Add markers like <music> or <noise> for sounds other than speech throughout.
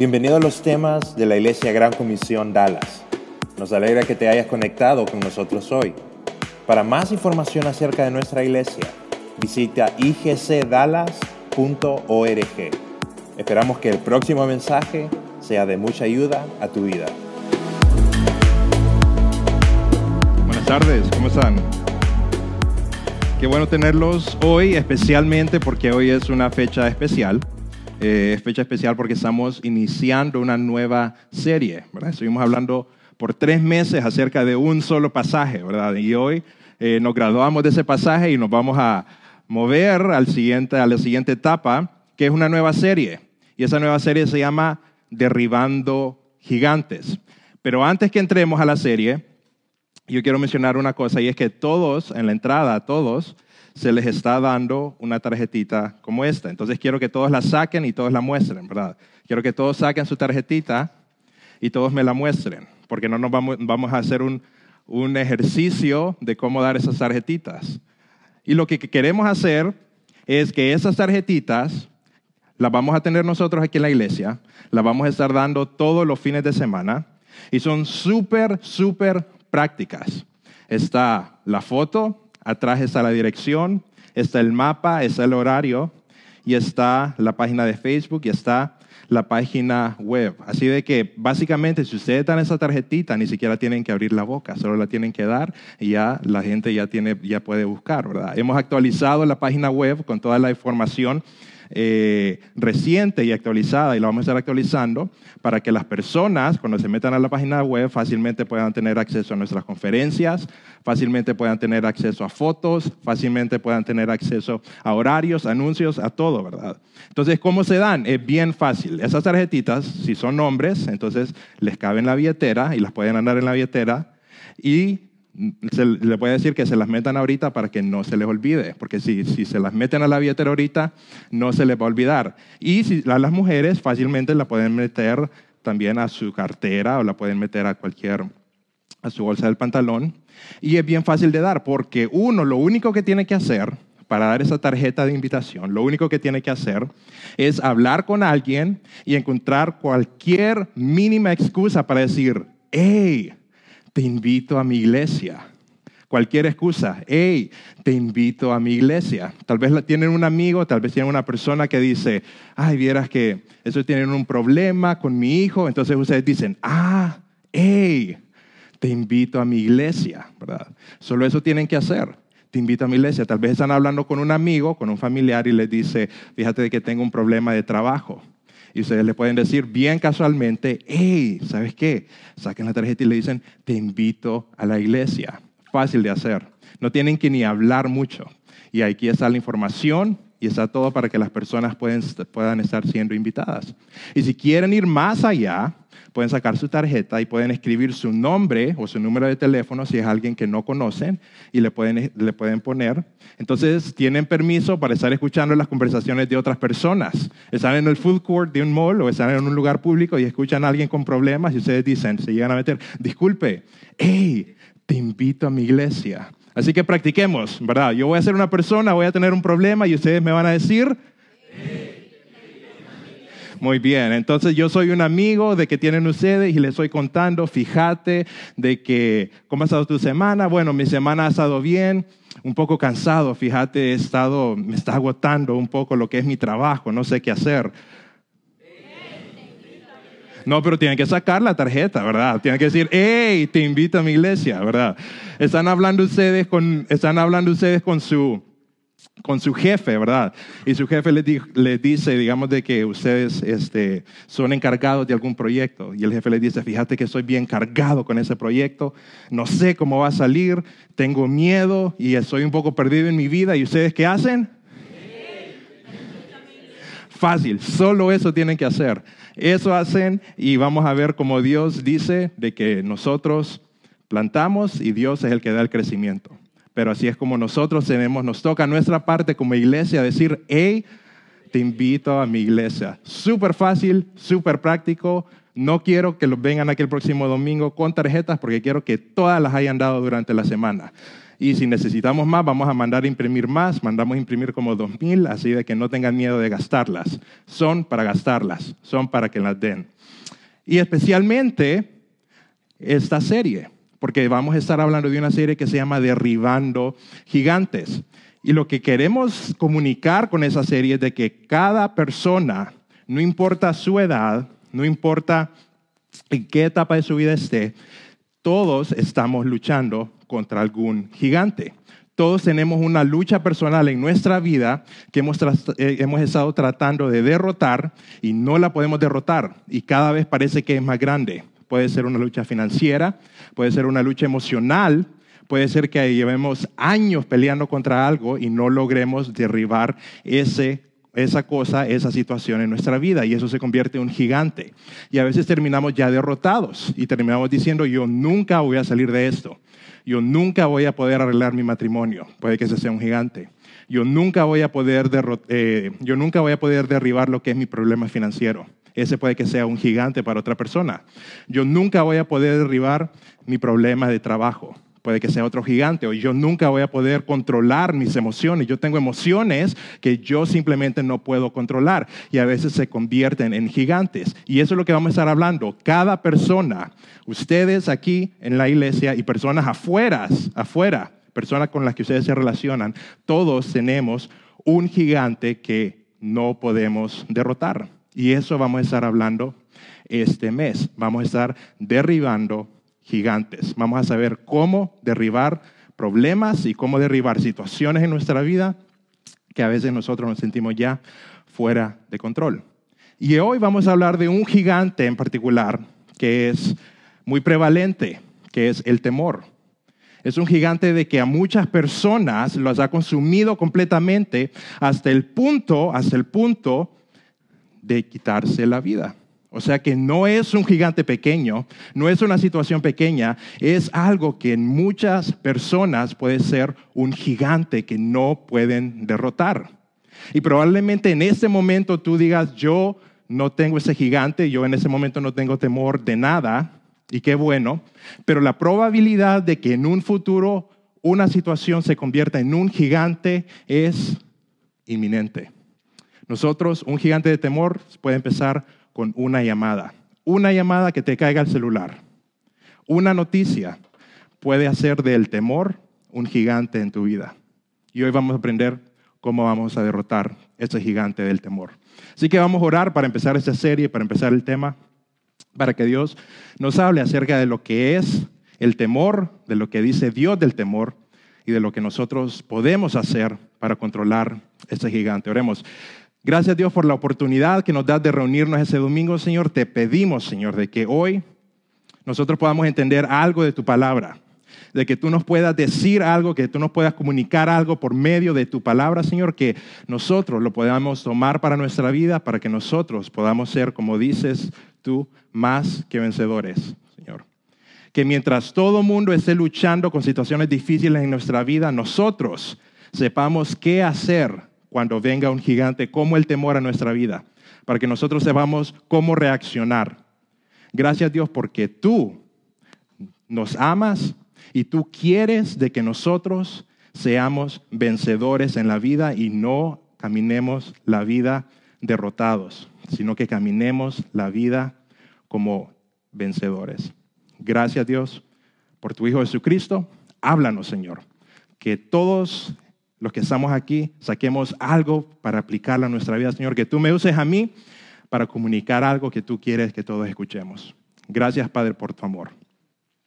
Bienvenido a los temas de la Iglesia Gran Comisión Dallas. Nos alegra que te hayas conectado con nosotros hoy. Para más información acerca de nuestra iglesia, visita igcdallas.org. Esperamos que el próximo mensaje sea de mucha ayuda a tu vida. Buenas tardes, ¿cómo están? Qué bueno tenerlos hoy, especialmente porque hoy es una fecha especial. Eh, es fecha especial porque estamos iniciando una nueva serie, ¿verdad? Estuvimos hablando por tres meses acerca de un solo pasaje, ¿verdad? Y hoy eh, nos graduamos de ese pasaje y nos vamos a mover al siguiente, a la siguiente etapa, que es una nueva serie. Y esa nueva serie se llama Derribando Gigantes. Pero antes que entremos a la serie, yo quiero mencionar una cosa y es que todos, en la entrada, todos, se les está dando una tarjetita como esta. Entonces quiero que todos la saquen y todos la muestren, ¿verdad? Quiero que todos saquen su tarjetita y todos me la muestren, porque no nos vamos, vamos a hacer un, un ejercicio de cómo dar esas tarjetitas. Y lo que queremos hacer es que esas tarjetitas las vamos a tener nosotros aquí en la iglesia, las vamos a estar dando todos los fines de semana y son súper, súper prácticas. Está la foto, atrás está la dirección, está el mapa, está el horario y está la página de Facebook y está la página web. Así de que básicamente si ustedes dan esa tarjetita ni siquiera tienen que abrir la boca, solo la tienen que dar y ya la gente ya, tiene, ya puede buscar, ¿verdad? Hemos actualizado la página web con toda la información eh, reciente y actualizada y la vamos a estar actualizando para que las personas cuando se metan a la página web fácilmente puedan tener acceso a nuestras conferencias, fácilmente puedan tener acceso a fotos, fácilmente puedan tener acceso a horarios, anuncios, a todo, ¿verdad? Entonces, ¿cómo se dan? Es bien fácil. Esas tarjetitas, si son nombres, entonces les caben en la billetera y las pueden andar en la billetera y se le puede decir que se las metan ahorita para que no se les olvide, porque si, si se las meten a la billetera ahorita, no se les va a olvidar. Y si a las mujeres fácilmente la pueden meter también a su cartera o la pueden meter a cualquier, a su bolsa del pantalón. Y es bien fácil de dar, porque uno, lo único que tiene que hacer para dar esa tarjeta de invitación, lo único que tiene que hacer es hablar con alguien y encontrar cualquier mínima excusa para decir, hey, te invito a mi iglesia. Cualquier excusa, hey, te invito a mi iglesia. Tal vez tienen un amigo, tal vez tienen una persona que dice, ay, vieras que eso tienen un problema con mi hijo. Entonces ustedes dicen, ah, hey, te invito a mi iglesia, ¿verdad? Solo eso tienen que hacer. Te invito a mi iglesia. Tal vez están hablando con un amigo, con un familiar y les dice, fíjate que tengo un problema de trabajo. Y ustedes le pueden decir bien casualmente, hey, ¿sabes qué? Saquen la tarjeta y le dicen, te invito a la iglesia. Fácil de hacer. No tienen que ni hablar mucho. Y aquí está la información y está todo para que las personas puedan estar siendo invitadas. Y si quieren ir más allá, pueden sacar su tarjeta y pueden escribir su nombre o su número de teléfono si es alguien que no conocen y le pueden, le pueden poner. Entonces tienen permiso para estar escuchando las conversaciones de otras personas. Están en el food court de un mall o están en un lugar público y escuchan a alguien con problemas y ustedes dicen, se llegan a meter, disculpe, hey, te invito a mi iglesia. Así que practiquemos, ¿verdad? Yo voy a ser una persona, voy a tener un problema y ustedes me van a decir, muy bien, entonces yo soy un amigo de que tienen ustedes y les estoy contando, fíjate de que, ¿cómo ha estado tu semana? Bueno, mi semana ha estado bien, un poco cansado, fíjate, he estado, me está agotando un poco lo que es mi trabajo, no sé qué hacer. No, pero tienen que sacar la tarjeta, ¿verdad? Tienen que decir, hey, te invito a mi iglesia, ¿verdad? Están hablando ustedes con, están hablando ustedes con su, con su jefe, ¿verdad? Y su jefe le, dice, digamos, de que ustedes este, son encargados de algún proyecto. Y el jefe le dice, fíjate que estoy bien cargado con ese proyecto, no sé cómo va a salir, tengo miedo y estoy un poco perdido en mi vida. ¿Y ustedes qué hacen? Fácil, solo eso tienen que hacer. Eso hacen y vamos a ver cómo Dios dice de que nosotros plantamos y Dios es el que da el crecimiento. Pero así es como nosotros tenemos, nos toca nuestra parte como iglesia decir, hey, te invito a mi iglesia. Súper fácil, súper práctico. No quiero que los vengan aquí el próximo domingo con tarjetas porque quiero que todas las hayan dado durante la semana. Y si necesitamos más, vamos a mandar a imprimir más. Mandamos a imprimir como 2.000, así de que no tengan miedo de gastarlas. Son para gastarlas, son para que las den. Y especialmente esta serie, porque vamos a estar hablando de una serie que se llama Derribando Gigantes. Y lo que queremos comunicar con esa serie es de que cada persona, no importa su edad, no importa en qué etapa de su vida esté, todos estamos luchando contra algún gigante. Todos tenemos una lucha personal en nuestra vida que hemos, eh, hemos, estado tratando de derrotar y no la podemos derrotar y cada vez parece que es más grande. Puede ser una lucha financiera, puede ser una lucha emocional, puede ser que llevemos años peleando contra algo y no logremos derribar ese esa cosa, esa situación en nuestra vida y eso se convierte en un gigante. Y a veces terminamos ya derrotados y terminamos diciendo, yo nunca voy a salir de esto, yo nunca voy a poder arreglar mi matrimonio, puede que ese sea un gigante. Yo nunca voy a poder, eh, yo nunca voy a poder derribar lo que es mi problema financiero. Ese puede que sea un gigante para otra persona. Yo nunca voy a poder derribar mi problema de trabajo puede que sea otro gigante, o yo nunca voy a poder controlar mis emociones. Yo tengo emociones que yo simplemente no puedo controlar y a veces se convierten en gigantes. Y eso es lo que vamos a estar hablando. Cada persona, ustedes aquí en la iglesia y personas afuera, afuera, personas con las que ustedes se relacionan, todos tenemos un gigante que no podemos derrotar. Y eso vamos a estar hablando este mes. Vamos a estar derribando gigantes. Vamos a saber cómo derribar problemas y cómo derribar situaciones en nuestra vida que a veces nosotros nos sentimos ya fuera de control. Y hoy vamos a hablar de un gigante en particular que es muy prevalente, que es el temor. Es un gigante de que a muchas personas los ha consumido completamente hasta el punto, hasta el punto de quitarse la vida. O sea que no es un gigante pequeño, no es una situación pequeña, es algo que en muchas personas puede ser un gigante que no pueden derrotar. Y probablemente en ese momento tú digas, yo no tengo ese gigante, yo en ese momento no tengo temor de nada, y qué bueno, pero la probabilidad de que en un futuro una situación se convierta en un gigante es inminente. Nosotros, un gigante de temor puede empezar con una llamada. Una llamada que te caiga al celular. Una noticia puede hacer del temor un gigante en tu vida. Y hoy vamos a aprender cómo vamos a derrotar ese gigante del temor. Así que vamos a orar para empezar esta serie, para empezar el tema, para que Dios nos hable acerca de lo que es el temor, de lo que dice Dios del temor y de lo que nosotros podemos hacer para controlar ese gigante. Oremos. Gracias Dios por la oportunidad que nos das de reunirnos ese domingo, Señor. Te pedimos, Señor, de que hoy nosotros podamos entender algo de tu palabra, de que tú nos puedas decir algo, que tú nos puedas comunicar algo por medio de tu palabra, Señor, que nosotros lo podamos tomar para nuestra vida, para que nosotros podamos ser, como dices tú, más que vencedores, Señor. Que mientras todo mundo esté luchando con situaciones difíciles en nuestra vida, nosotros sepamos qué hacer cuando venga un gigante, como el temor a nuestra vida, para que nosotros sepamos cómo reaccionar. Gracias Dios porque tú nos amas y tú quieres de que nosotros seamos vencedores en la vida y no caminemos la vida derrotados, sino que caminemos la vida como vencedores. Gracias Dios por tu Hijo Jesucristo. Háblanos, Señor. Que todos los que estamos aquí, saquemos algo para aplicarlo a nuestra vida, Señor, que tú me uses a mí para comunicar algo que tú quieres que todos escuchemos. Gracias, Padre, por tu amor.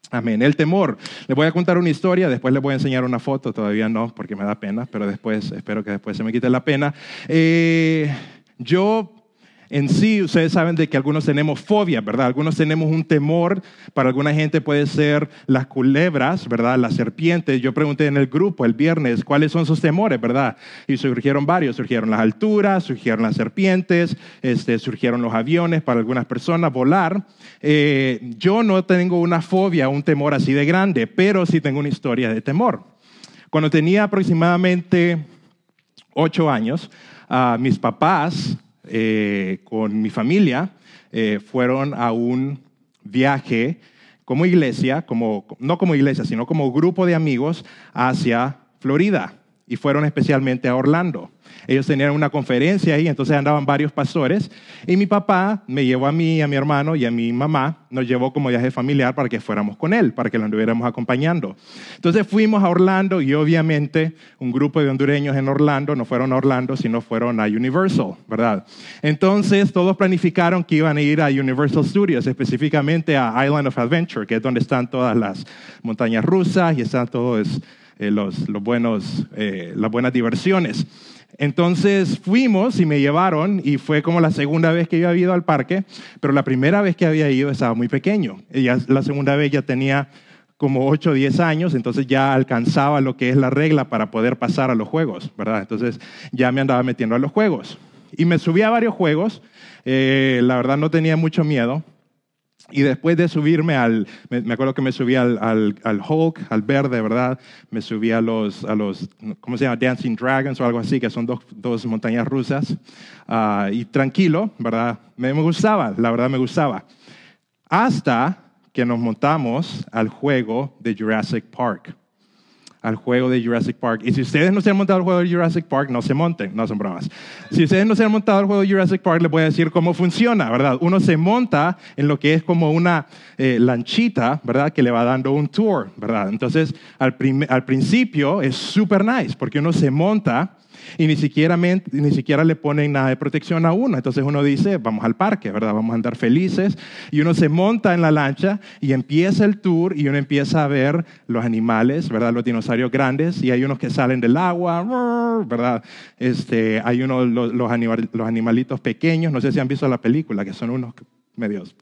Amén. El temor. Les voy a contar una historia, después les voy a enseñar una foto, todavía no, porque me da pena, pero después, espero que después se me quite la pena. Eh, yo en sí, ustedes saben de que algunos tenemos fobia, ¿verdad? Algunos tenemos un temor, para alguna gente puede ser las culebras, ¿verdad? Las serpientes. Yo pregunté en el grupo el viernes cuáles son sus temores, ¿verdad? Y surgieron varios, surgieron las alturas, surgieron las serpientes, este, surgieron los aviones para algunas personas, volar. Eh, yo no tengo una fobia, un temor así de grande, pero sí tengo una historia de temor. Cuando tenía aproximadamente ocho años, ah, mis papás eh, con mi familia eh, fueron a un viaje como iglesia, como, no como iglesia, sino como grupo de amigos hacia Florida y fueron especialmente a Orlando. Ellos tenían una conferencia ahí, entonces andaban varios pastores y mi papá me llevó a mí, a mi hermano y a mi mamá, nos llevó como viaje familiar para que fuéramos con él, para que lo anduviéramos acompañando. Entonces fuimos a Orlando y obviamente un grupo de hondureños en Orlando no fueron a Orlando, sino fueron a Universal, ¿verdad? Entonces todos planificaron que iban a ir a Universal Studios, específicamente a Island of Adventure, que es donde están todas las montañas rusas y están todos eh, los, los buenos, eh, las buenas diversiones. Entonces fuimos y me llevaron y fue como la segunda vez que yo había ido al parque, pero la primera vez que había ido estaba muy pequeño. Y la segunda vez ya tenía como 8 o 10 años, entonces ya alcanzaba lo que es la regla para poder pasar a los juegos, ¿verdad? Entonces ya me andaba metiendo a los juegos. Y me subí a varios juegos, eh, la verdad no tenía mucho miedo, y después de subirme al, me, acuerdo que me subí al, al, Hulk, al verde, ¿verdad? Me subí a los, a los, ¿cómo se llama? Dancing Dragons o algo así, que son dos, dos montañas rusas. Ah, y tranquilo, ¿verdad? Me, me gustaba, la verdad me gustaba. Hasta que nos montamos al juego de Jurassic Park al juego de Jurassic Park. Y si ustedes no se han montado al juego de Jurassic Park, no se monten, no son bromas. Si ustedes no se han montado al juego de Jurassic Park, les voy a decir cómo funciona, ¿verdad? Uno se monta en lo que es como una eh, lanchita, ¿verdad? Que le va dando un tour, ¿verdad? Entonces, al, al principio es súper nice, porque uno se monta y ni siquiera, ni siquiera le ponen nada de protección a uno. Entonces uno dice, vamos al parque, ¿verdad? Vamos a andar felices. Y uno se monta en la lancha y empieza el tour y uno empieza a ver los animales, ¿verdad? Los dinosaurios grandes y hay unos que salen del agua, ¿verdad? Este, hay unos, los, los animalitos pequeños, no sé si han visto la película, que son unos medios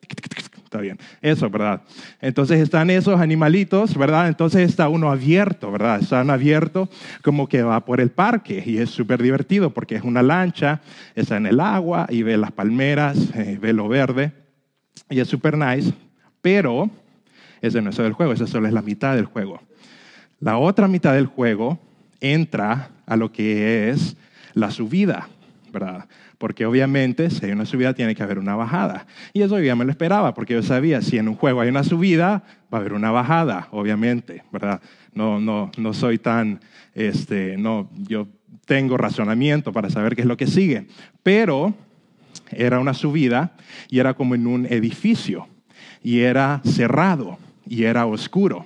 Está bien. Eso, ¿verdad? Entonces están esos animalitos, ¿verdad? Entonces está uno abierto, ¿verdad? Están abierto como que va por el parque y es súper divertido porque es una lancha, está en el agua y ve las palmeras, eh, ve lo verde y es súper nice, pero ese no es el juego, esa solo es la mitad del juego. La otra mitad del juego entra a lo que es la subida, ¿verdad? Porque obviamente si hay una subida tiene que haber una bajada. Y eso ya me lo esperaba, porque yo sabía, si en un juego hay una subida, va a haber una bajada, obviamente, ¿verdad? No, no, no soy tan, este, no, yo tengo razonamiento para saber qué es lo que sigue, pero era una subida y era como en un edificio y era cerrado y era oscuro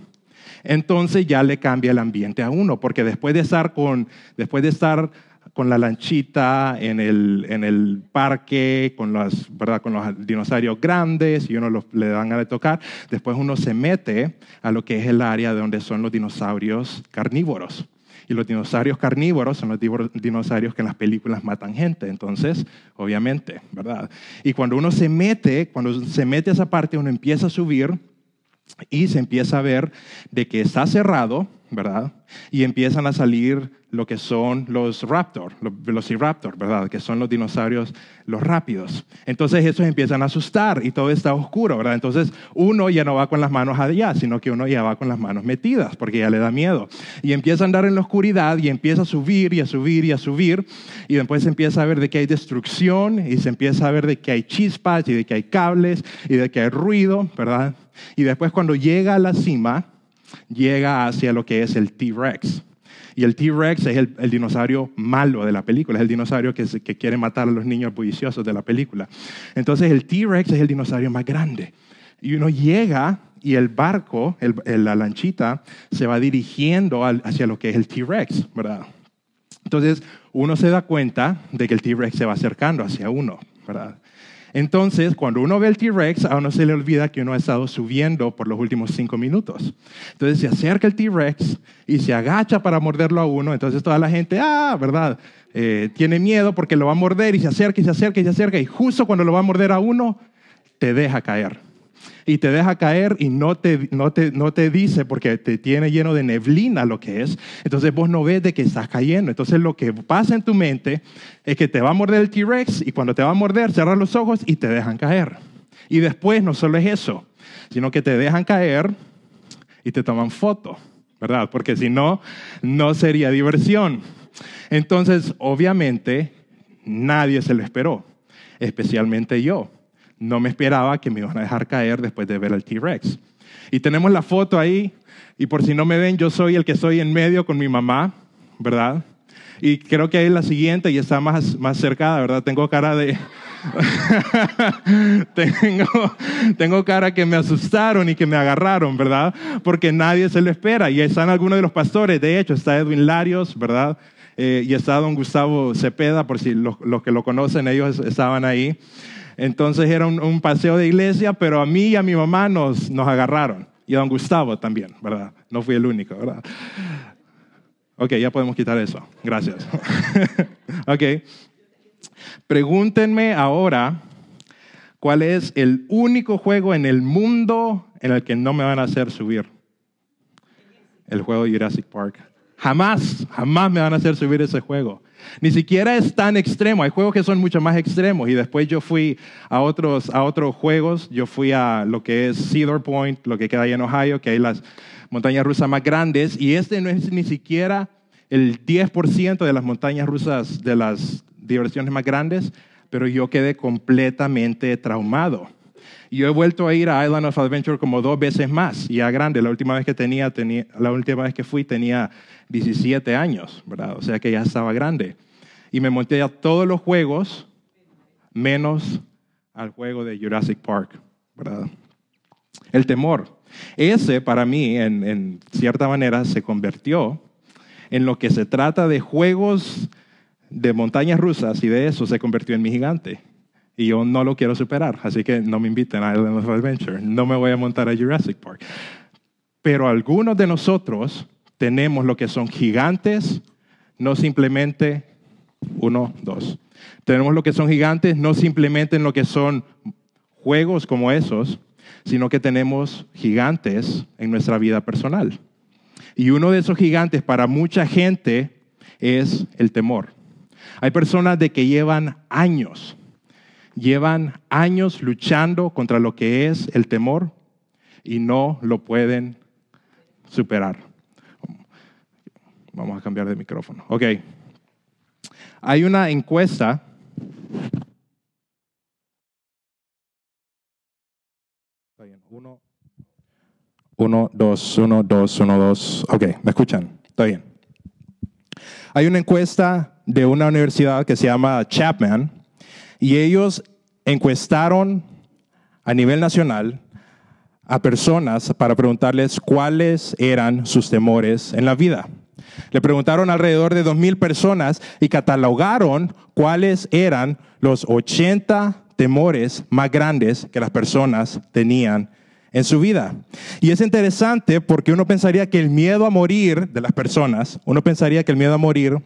entonces ya le cambia el ambiente a uno, porque después de estar con, después de estar con la lanchita en el, en el parque, con, las, ¿verdad? con los dinosaurios grandes y uno le dan a tocar. Después uno se mete a lo que es el área de donde son los dinosaurios carnívoros. Y los dinosaurios carnívoros son los dinosaurios que en las películas matan gente. Entonces, obviamente, ¿verdad? Y cuando uno se mete, cuando se mete a esa parte, uno empieza a subir y se empieza a ver de que está cerrado, ¿verdad? Y empiezan a salir lo que son los raptor, los velociraptor, ¿verdad? Que son los dinosaurios, los rápidos. Entonces esos empiezan a asustar y todo está oscuro, ¿verdad? Entonces uno ya no va con las manos allá, sino que uno ya va con las manos metidas porque ya le da miedo. Y empieza a andar en la oscuridad y empieza a subir y a subir y a subir. Y después se empieza a ver de que hay destrucción y se empieza a ver de que hay chispas y de que hay cables y de que hay ruido, ¿verdad? Y después cuando llega a la cima, llega hacia lo que es el T-Rex. Y el T-Rex es el, dinosaurio malo de la película, es el dinosaurio que, quiere matar a los niños bulliciosos de la película. Entonces el T-Rex es el dinosaurio más grande. Y uno llega y el barco, la lanchita, se va dirigiendo hacia lo que es el T-Rex, ¿verdad? Entonces uno se da cuenta de que el T-Rex se va acercando hacia uno, ¿verdad? Entonces, cuando uno ve el T-Rex, a uno se le olvida que uno ha estado subiendo por los últimos cinco minutos. Entonces se acerca el T-Rex y se agacha para morderlo a uno. Entonces toda la gente, ah, ¿verdad? Eh, tiene miedo porque lo va a morder y se acerca y se acerca y se acerca. Y justo cuando lo va a morder a uno, te deja caer y te deja caer y no te, no, te, no te dice porque te tiene lleno de neblina lo que es. Entonces vos no ves de que estás cayendo. Entonces lo que pasa en tu mente es que te va a morder el T-Rex y cuando te va a morder cerras los ojos y te dejan caer. Y después no solo es eso, sino que te dejan caer y te toman foto, ¿verdad? Porque si no, no sería diversión. Entonces, obviamente, nadie se lo esperó, especialmente yo no me esperaba que me iban a dejar caer después de ver al T-Rex. Y tenemos la foto ahí, y por si no me ven, yo soy el que soy en medio con mi mamá, ¿verdad? Y creo que ahí es la siguiente y está más, más cercada, ¿verdad? Tengo cara de... <laughs> tengo, tengo cara que me asustaron y que me agarraron, ¿verdad? Porque nadie se lo espera. Y están algunos de los pastores, de hecho, está Edwin Larios, ¿verdad? Eh, y está don Gustavo Cepeda, por si los, que lo conocen, ellos estaban ahí. Entonces era un, paseo de iglesia, pero a mí y a mi mamá nos, nos agarraron. Y a don Gustavo también, ¿verdad? No fui el único, ¿verdad? Ok, ya podemos quitar eso. Gracias. <laughs> ok. Pregúntenme ahora cuál es el único juego en el mundo en el que no me van a hacer subir. El juego Jurassic Park. Jamás, jamás me van a hacer subir ese juego. Ni siquiera es tan extremo. Hay juegos que son mucho más extremos. Y después yo fui a otros, a otros juegos. Yo fui a lo que es Cedar Point, lo que queda ahí en Ohio, que hay las montañas rusas más grandes. Y este no es ni siquiera el 10% de las montañas rusas de las diversiones más grandes, pero yo quedé completamente traumado. Yo he vuelto a ir a Island of Adventure como dos veces más, ya grande. La última vez que tenía, tenía, la última vez que fui tenía 17 años, ¿verdad? O sea que ya estaba grande. Y me monté a todos los juegos, menos al juego de Jurassic Park, ¿verdad? El temor. Ese para mí, en, en cierta manera, se convirtió en lo que se trata de juegos de montañas rusas y de eso se convirtió en mi gigante. Y yo no lo quiero superar, así que no me inviten a Island of Adventure. No me voy a montar a Jurassic Park. Pero algunos de nosotros tenemos lo que son gigantes, no simplemente uno, dos. Tenemos lo que son gigantes, no simplemente en lo que son juegos como esos, sino que tenemos gigantes en nuestra vida personal. Y uno de esos gigantes para mucha gente es el temor. Hay personas de que llevan años, llevan años luchando contra lo que es el temor y no lo pueden superar. Vamos a cambiar de micrófono. Ok. Hay una encuesta. Uno, uno, dos, uno, dos, uno, dos. Ok, ¿me escuchan? Está bien. Hay una encuesta de una universidad que se llama Chapman y ellos encuestaron a nivel nacional a personas para preguntarles cuáles eran sus temores en la vida. Le preguntaron alrededor de 2.000 personas y catalogaron cuáles eran los 80 temores más grandes que las personas tenían en su vida. Y es interesante porque uno pensaría que el miedo a morir de las personas, uno pensaría que el miedo a morir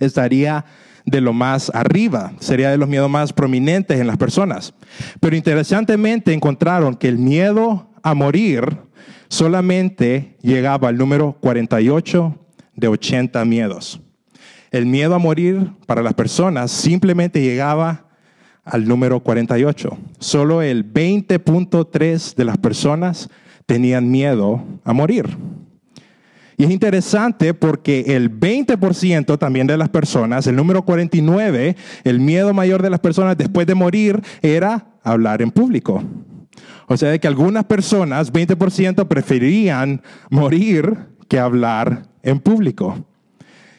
estaría de lo más arriba, sería de los miedos más prominentes en las personas. Pero interesantemente encontraron que el miedo a morir solamente llegaba al número 48 de 80 miedos. El miedo a morir para las personas simplemente llegaba al número 48. Solo el 20.3 de las personas tenían miedo a morir. Y es interesante porque el 20% también de las personas, el número 49, el miedo mayor de las personas después de morir era hablar en público. O sea, de que algunas personas, 20%, preferían morir que hablar en público.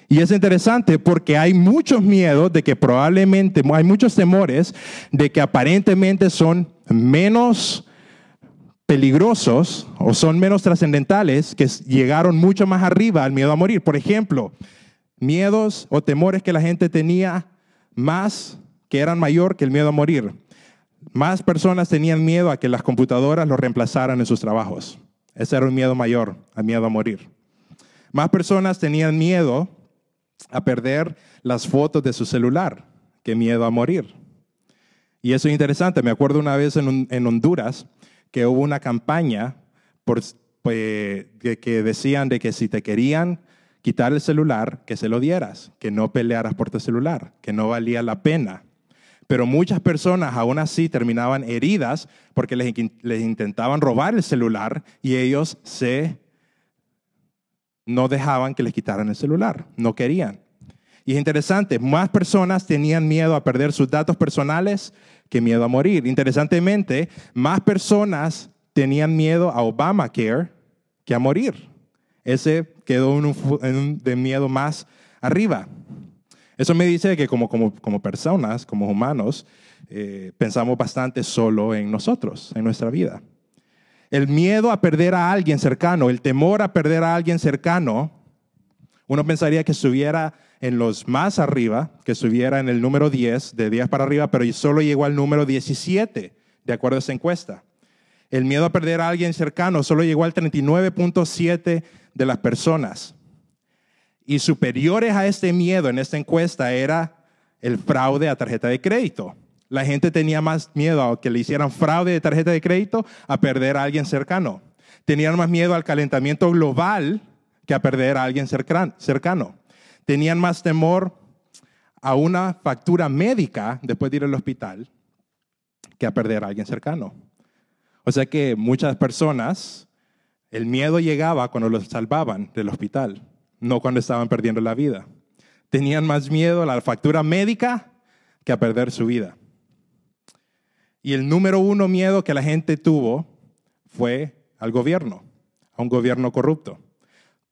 Y es interesante porque hay muchos miedos de que probablemente, hay muchos temores de que aparentemente son menos peligrosos o son menos trascendentales que llegaron mucho más arriba al miedo a morir. Por ejemplo, miedos o temores que la gente tenía más que eran mayor que el miedo a morir. Más personas tenían miedo a que las computadoras los reemplazaran en sus trabajos. Ese era un miedo mayor, al miedo a morir. Más personas tenían miedo a perder las fotos de su celular que miedo a morir. Y eso es interesante. Me acuerdo una vez en, en Honduras, que hubo una campaña por, pues, que decían de que si te querían quitar el celular, que se lo dieras, que no pelearas por tu celular, que no valía la pena. Pero muchas personas aún así terminaban heridas porque les, les intentaban robar el celular y ellos se no dejaban que les quitaran el celular, no querían. Y es interesante, más personas tenían miedo a perder sus datos personales que miedo a morir. Interesantemente, más personas tenían miedo a Obamacare que a morir. Ese quedó en un, de miedo más arriba. Eso me dice que como, como, como personas, como humanos, eh, pensamos bastante solo en nosotros, en nuestra vida. El miedo a perder a alguien cercano, el temor a perder a alguien cercano, uno pensaría que estuviera en los más arriba, que estuviera en el número 10, de 10 para arriba, pero solo llegó al número 17, de acuerdo a esa encuesta. El miedo a perder a alguien cercano solo llegó al 39.7 de las personas. Y superiores a este miedo en esta encuesta era el fraude a tarjeta de crédito. La gente tenía más miedo a que le hicieran fraude de tarjeta de crédito a perder a alguien cercano. Tenían más miedo al calentamiento global que a perder a alguien cercano. Tenían más temor a una factura médica después de ir al hospital que a perder a alguien cercano. O sea que muchas personas, el miedo llegaba cuando los salvaban del hospital, no cuando estaban perdiendo la vida. Tenían más miedo a la factura médica que a perder su vida. Y el número uno miedo que la gente tuvo fue al gobierno, a un gobierno corrupto.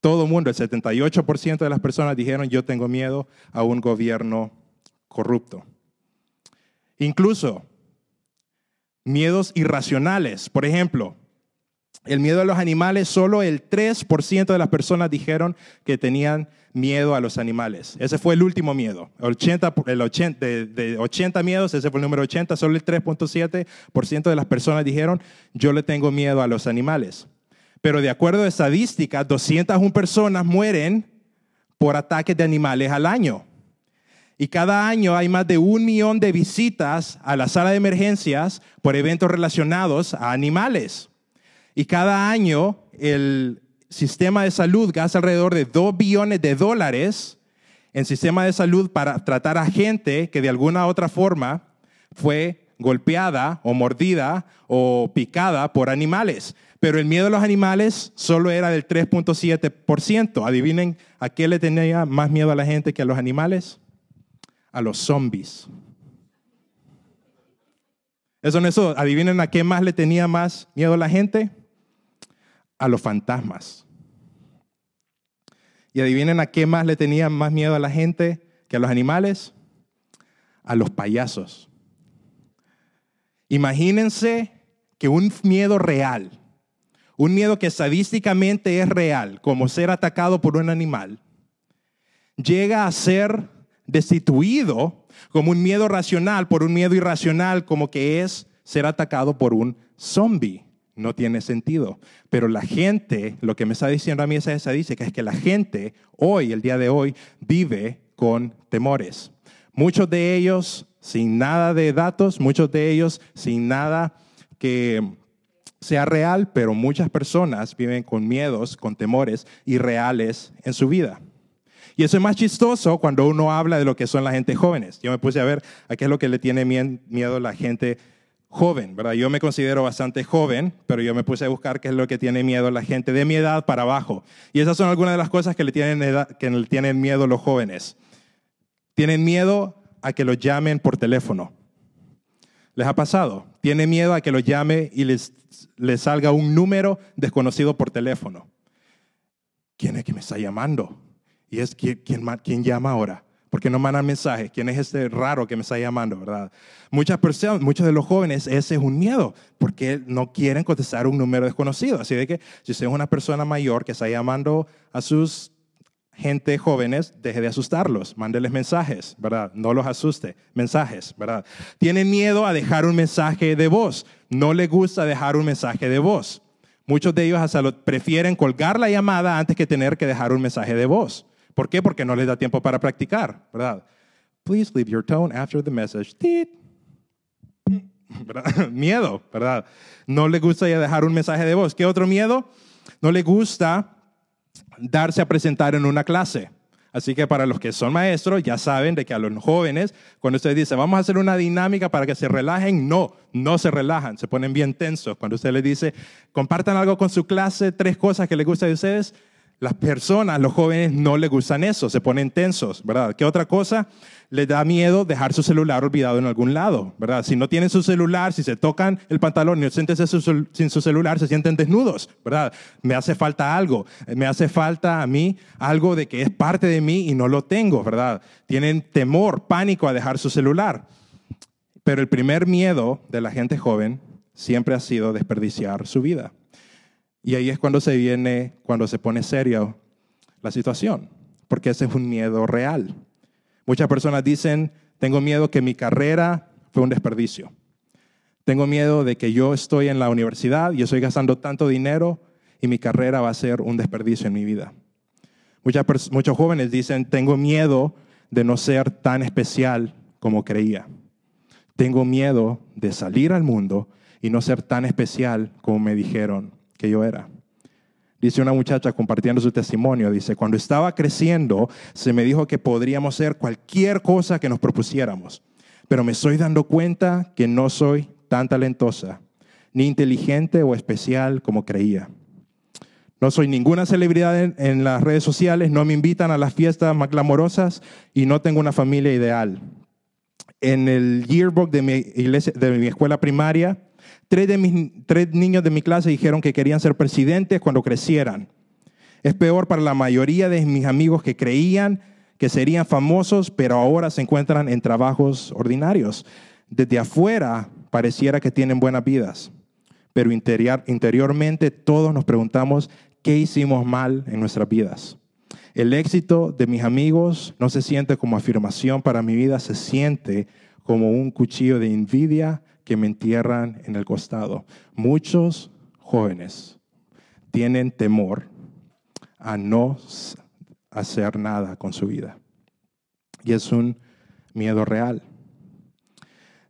Todo el mundo, el 78% de las personas dijeron, yo tengo miedo a un gobierno corrupto. Incluso miedos irracionales. Por ejemplo, el miedo a los animales, solo el 3% de las personas dijeron que tenían miedo a los animales. Ese fue el último miedo. 80, el 80, de, 80 miedos, ese fue el número 80, solo el 3.7% de las personas dijeron, yo le tengo miedo a los animales. Pero de acuerdo a estadísticas, 201 personas mueren por ataques de animales al año. Y cada año hay más de un millón de visitas a la sala de emergencias por eventos relacionados a animales. Y cada año el sistema de salud gasta alrededor de 2 billones de dólares en sistema de salud para tratar a gente que de alguna u otra forma fue golpeada o mordida o picada por animales. Pero el miedo a los animales solo era del 3.7%. Adivinen a qué le tenía más miedo a la gente que a los animales a los zombies. Eso no eso. Adivinen a qué más le tenía más miedo la gente. A los fantasmas. Y adivinen a qué más le tenía más miedo a la gente que a los animales. A los payasos. Imagínense que un miedo real, un miedo que estadísticamente es real, como ser atacado por un animal, llega a ser destituido como un miedo racional por un miedo irracional como que es ser atacado por un zombie. No tiene sentido. Pero la gente, lo que me está diciendo a mí esa estadística es que la gente hoy, el día de hoy, vive con temores. Muchos de ellos sin nada de datos, muchos de ellos sin nada que sea real, pero muchas personas viven con miedos, con temores irreales en su vida. Y eso es más chistoso cuando uno habla de lo que son la gente jóvenes. Yo me puse a ver a qué es lo que le tiene miedo la gente ¿verdad? Yo me considero bastante joven, pero yo me puse a buscar qué es lo que tiene miedo la gente de mi edad para abajo. Y esas son algunas de las cosas que le tienen, que le tienen miedo los jóvenes. Tienen miedo a que los llamen por teléfono. ¿Les ha pasado? Tienen miedo a que los llame y les, les salga un número desconocido por teléfono. ¿Quién es que me está llamando? Y es quien, quien, llama ahora. Porque no mandan mensajes. ¿Quién es este raro que me está llamando, verdad? Muchas personas, muchos de los jóvenes, ese es un miedo, porque no quieren contestar un número desconocido. Así de que si usted es una persona mayor que está llamando a sus gente jóvenes, deje de asustarlos, mándeles mensajes, ¿verdad? No los asuste, mensajes, ¿verdad? Tienen miedo a dejar un mensaje de voz, no le gusta dejar un mensaje de voz. Muchos de ellos hasta prefieren colgar la llamada antes que tener que dejar un mensaje de voz. ¿Por qué? Porque no les da tiempo para practicar, ¿verdad? Please leave your tone after the message. <laughs> Miedo, ¿verdad? No le gusta ya dejar un mensaje de voz. ¿Qué otro miedo? No le gusta darse a presentar en una clase. Así que para los que son maestros ya saben de que a los jóvenes, cuando usted dice, vamos a hacer una dinámica para que se relajen, no, no se relajan, se ponen bien tensos. Cuando usted les dice, compartan algo con su clase, tres cosas que les gustan de ustedes, Las personas, los jóvenes, no les gustan eso, se ponen tensos, ¿verdad? ¿Qué otra cosa? Les da miedo dejar su celular olvidado en algún lado, ¿verdad? Si no tienen su celular, si se tocan el pantalón y sienten sin su celular, se sienten desnudos, ¿verdad? Me hace falta algo, me hace falta a mí algo de que es parte de mí y no lo tengo, ¿verdad? Tienen temor, pánico a dejar su celular. Pero el primer miedo de la gente joven siempre ha sido desperdiciar su vida. Y ahí es cuando se viene, cuando se pone serio la situación, porque ese es un miedo real. Muchas personas dicen, tengo miedo que mi carrera fue un desperdicio. Tengo miedo de que yo estoy en la universidad y estoy gastando tanto dinero y mi carrera va a ser un desperdicio en mi vida. Muchos jóvenes dicen, tengo miedo de no ser tan especial como creía. Tengo miedo de salir al mundo y no ser tan especial como me dijeron que yo era. Dice una muchacha compartiendo su testimonio, dice, cuando estaba creciendo se me dijo que podríamos ser cualquier cosa que nos propusiéramos, pero me estoy dando cuenta que no soy tan talentosa, ni inteligente o especial como creía. No soy ninguna celebridad en, las redes sociales, no me invitan a las fiestas más glamorosas y no tengo una familia ideal. En el yearbook de mi, iglesia, de mi escuela primaria Tres, niños de mi clase dijeron que querían ser presidentes cuando crecieran. Es peor para la mayoría de mis amigos que creían que serían famosos, pero ahora se encuentran en trabajos ordinarios. Desde afuera pareciera que tienen buenas vidas, pero interior, interiormente todos nos preguntamos qué hicimos mal en nuestras vidas. El éxito de mis amigos no se siente como afirmación para mi vida, se siente como un cuchillo de envidia que me entierran en el costado. Muchos jóvenes tienen temor a no hacer nada con su vida. Y es un miedo real.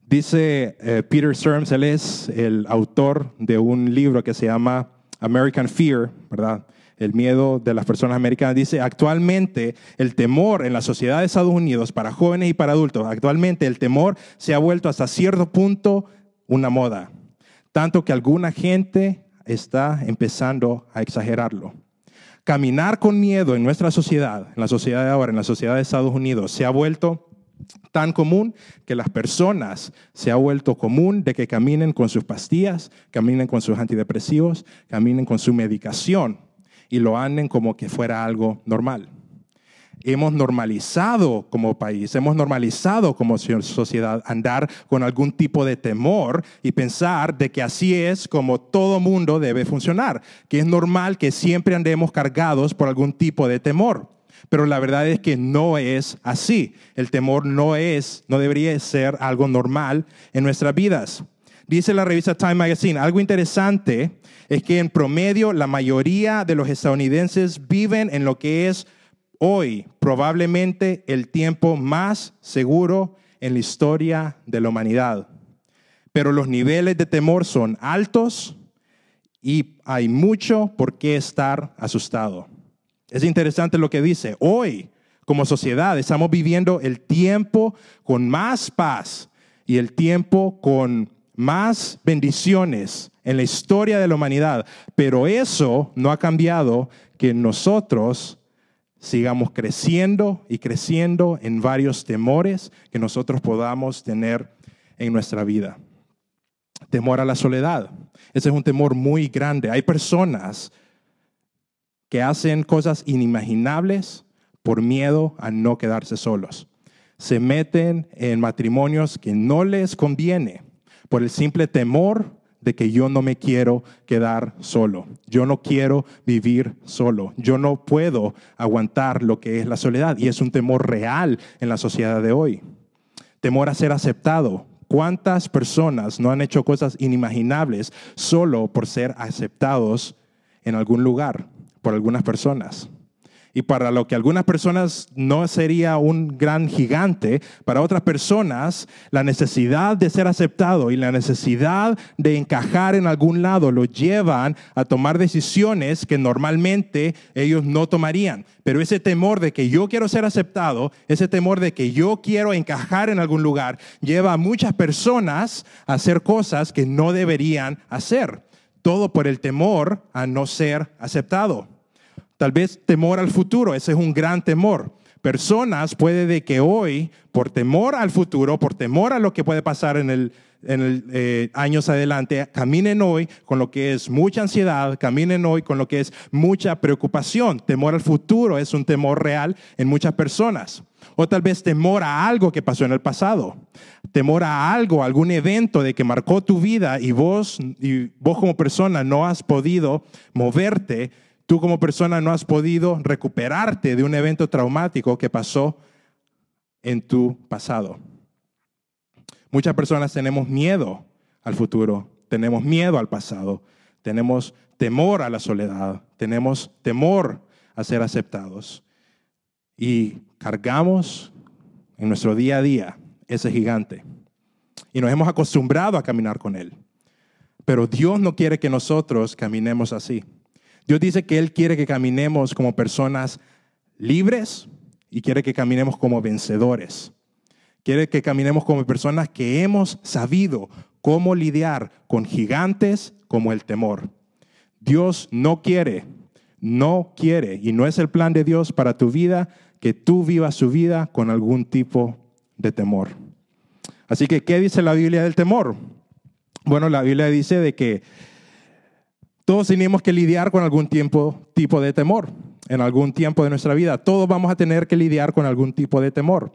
Dice eh, Peter Sturms, él es el autor de un libro que se llama American Fear, ¿verdad? El miedo de las personas americanas. Dice, actualmente el temor en la sociedad de Estados Unidos para jóvenes y para adultos, actualmente el temor se ha vuelto hasta cierto punto una moda, tanto que alguna gente está empezando a exagerarlo. Caminar con miedo en nuestra sociedad, en la sociedad de ahora, en la sociedad de Estados Unidos, se ha vuelto tan común que las personas se ha vuelto común de que caminen con sus pastillas, caminen con sus antidepresivos, caminen con su medicación y lo anden como que fuera algo normal. Hemos normalizado como país, hemos normalizado como sociedad andar con algún tipo de temor y pensar de que así es como todo mundo debe funcionar, que es normal que siempre andemos cargados por algún tipo de temor. Pero la verdad es que no es así. El temor no es, no debería ser algo normal en nuestras vidas. Dice la revista Time Magazine, algo interesante es que en promedio la mayoría de los estadounidenses viven en lo que es hoy probablemente el tiempo más seguro en la historia de la humanidad. Pero los niveles de temor son altos y hay mucho por qué estar asustado. Es interesante lo que dice. Hoy, como sociedad, estamos viviendo el tiempo con más paz y el tiempo con más bendiciones en la historia de la humanidad, pero eso no ha cambiado que nosotros sigamos creciendo y creciendo en varios temores que nosotros podamos tener en nuestra vida. Temor a la soledad. Ese es un temor muy grande. Hay personas que hacen cosas inimaginables por miedo a no quedarse solos. Se meten en matrimonios que no les conviene por el simple temor de que yo no me quiero quedar solo. Yo no quiero vivir solo. Yo no puedo aguantar lo que es la soledad. Y es un temor real en la sociedad de hoy. Temor a ser aceptado. ¿Cuántas personas no han hecho cosas inimaginables solo por ser aceptados en algún lugar por algunas personas? Y para lo que algunas personas no sería un gran gigante, para otras personas la necesidad de ser aceptado y la necesidad de encajar en algún lado lo llevan a tomar decisiones que normalmente ellos no tomarían. Pero ese temor de que yo quiero ser aceptado, ese temor de que yo quiero encajar en algún lugar, lleva a muchas personas a hacer cosas que no deberían hacer. Todo por el temor a no ser aceptado Tal vez temor al futuro, ese es un gran temor. Personas puede de que hoy, por temor al futuro, por temor a lo que puede pasar en el, en eh, años adelante, caminen hoy con lo que es mucha ansiedad, caminen hoy con lo que es mucha preocupación. Temor al futuro es un temor real en muchas personas. O tal vez temor a algo que pasó en el pasado. Temor a algo, algún evento de que marcó tu vida y vos, y vos como persona no has podido moverte Tú como persona no has podido recuperarte de un evento traumático que pasó en tu pasado. Muchas personas tenemos miedo al futuro, tenemos miedo al pasado, tenemos temor a la soledad, tenemos temor a ser aceptados. Y cargamos en nuestro día a día ese gigante. Y nos hemos acostumbrado a caminar con él. Pero Dios no quiere que nosotros caminemos así. Dios dice que Él quiere que caminemos como personas libres y quiere que caminemos como vencedores. Quiere que caminemos como personas que hemos sabido cómo lidiar con gigantes como el temor. Dios no quiere, no quiere, y no es el plan de Dios para tu vida que tú vivas su vida con algún tipo de temor. Así que, ¿qué dice la Biblia del temor? Bueno, la Biblia dice de que todos tenemos que lidiar con algún tiempo, tipo de temor en algún tiempo de nuestra vida. Todos vamos a tener que lidiar con algún tipo de temor.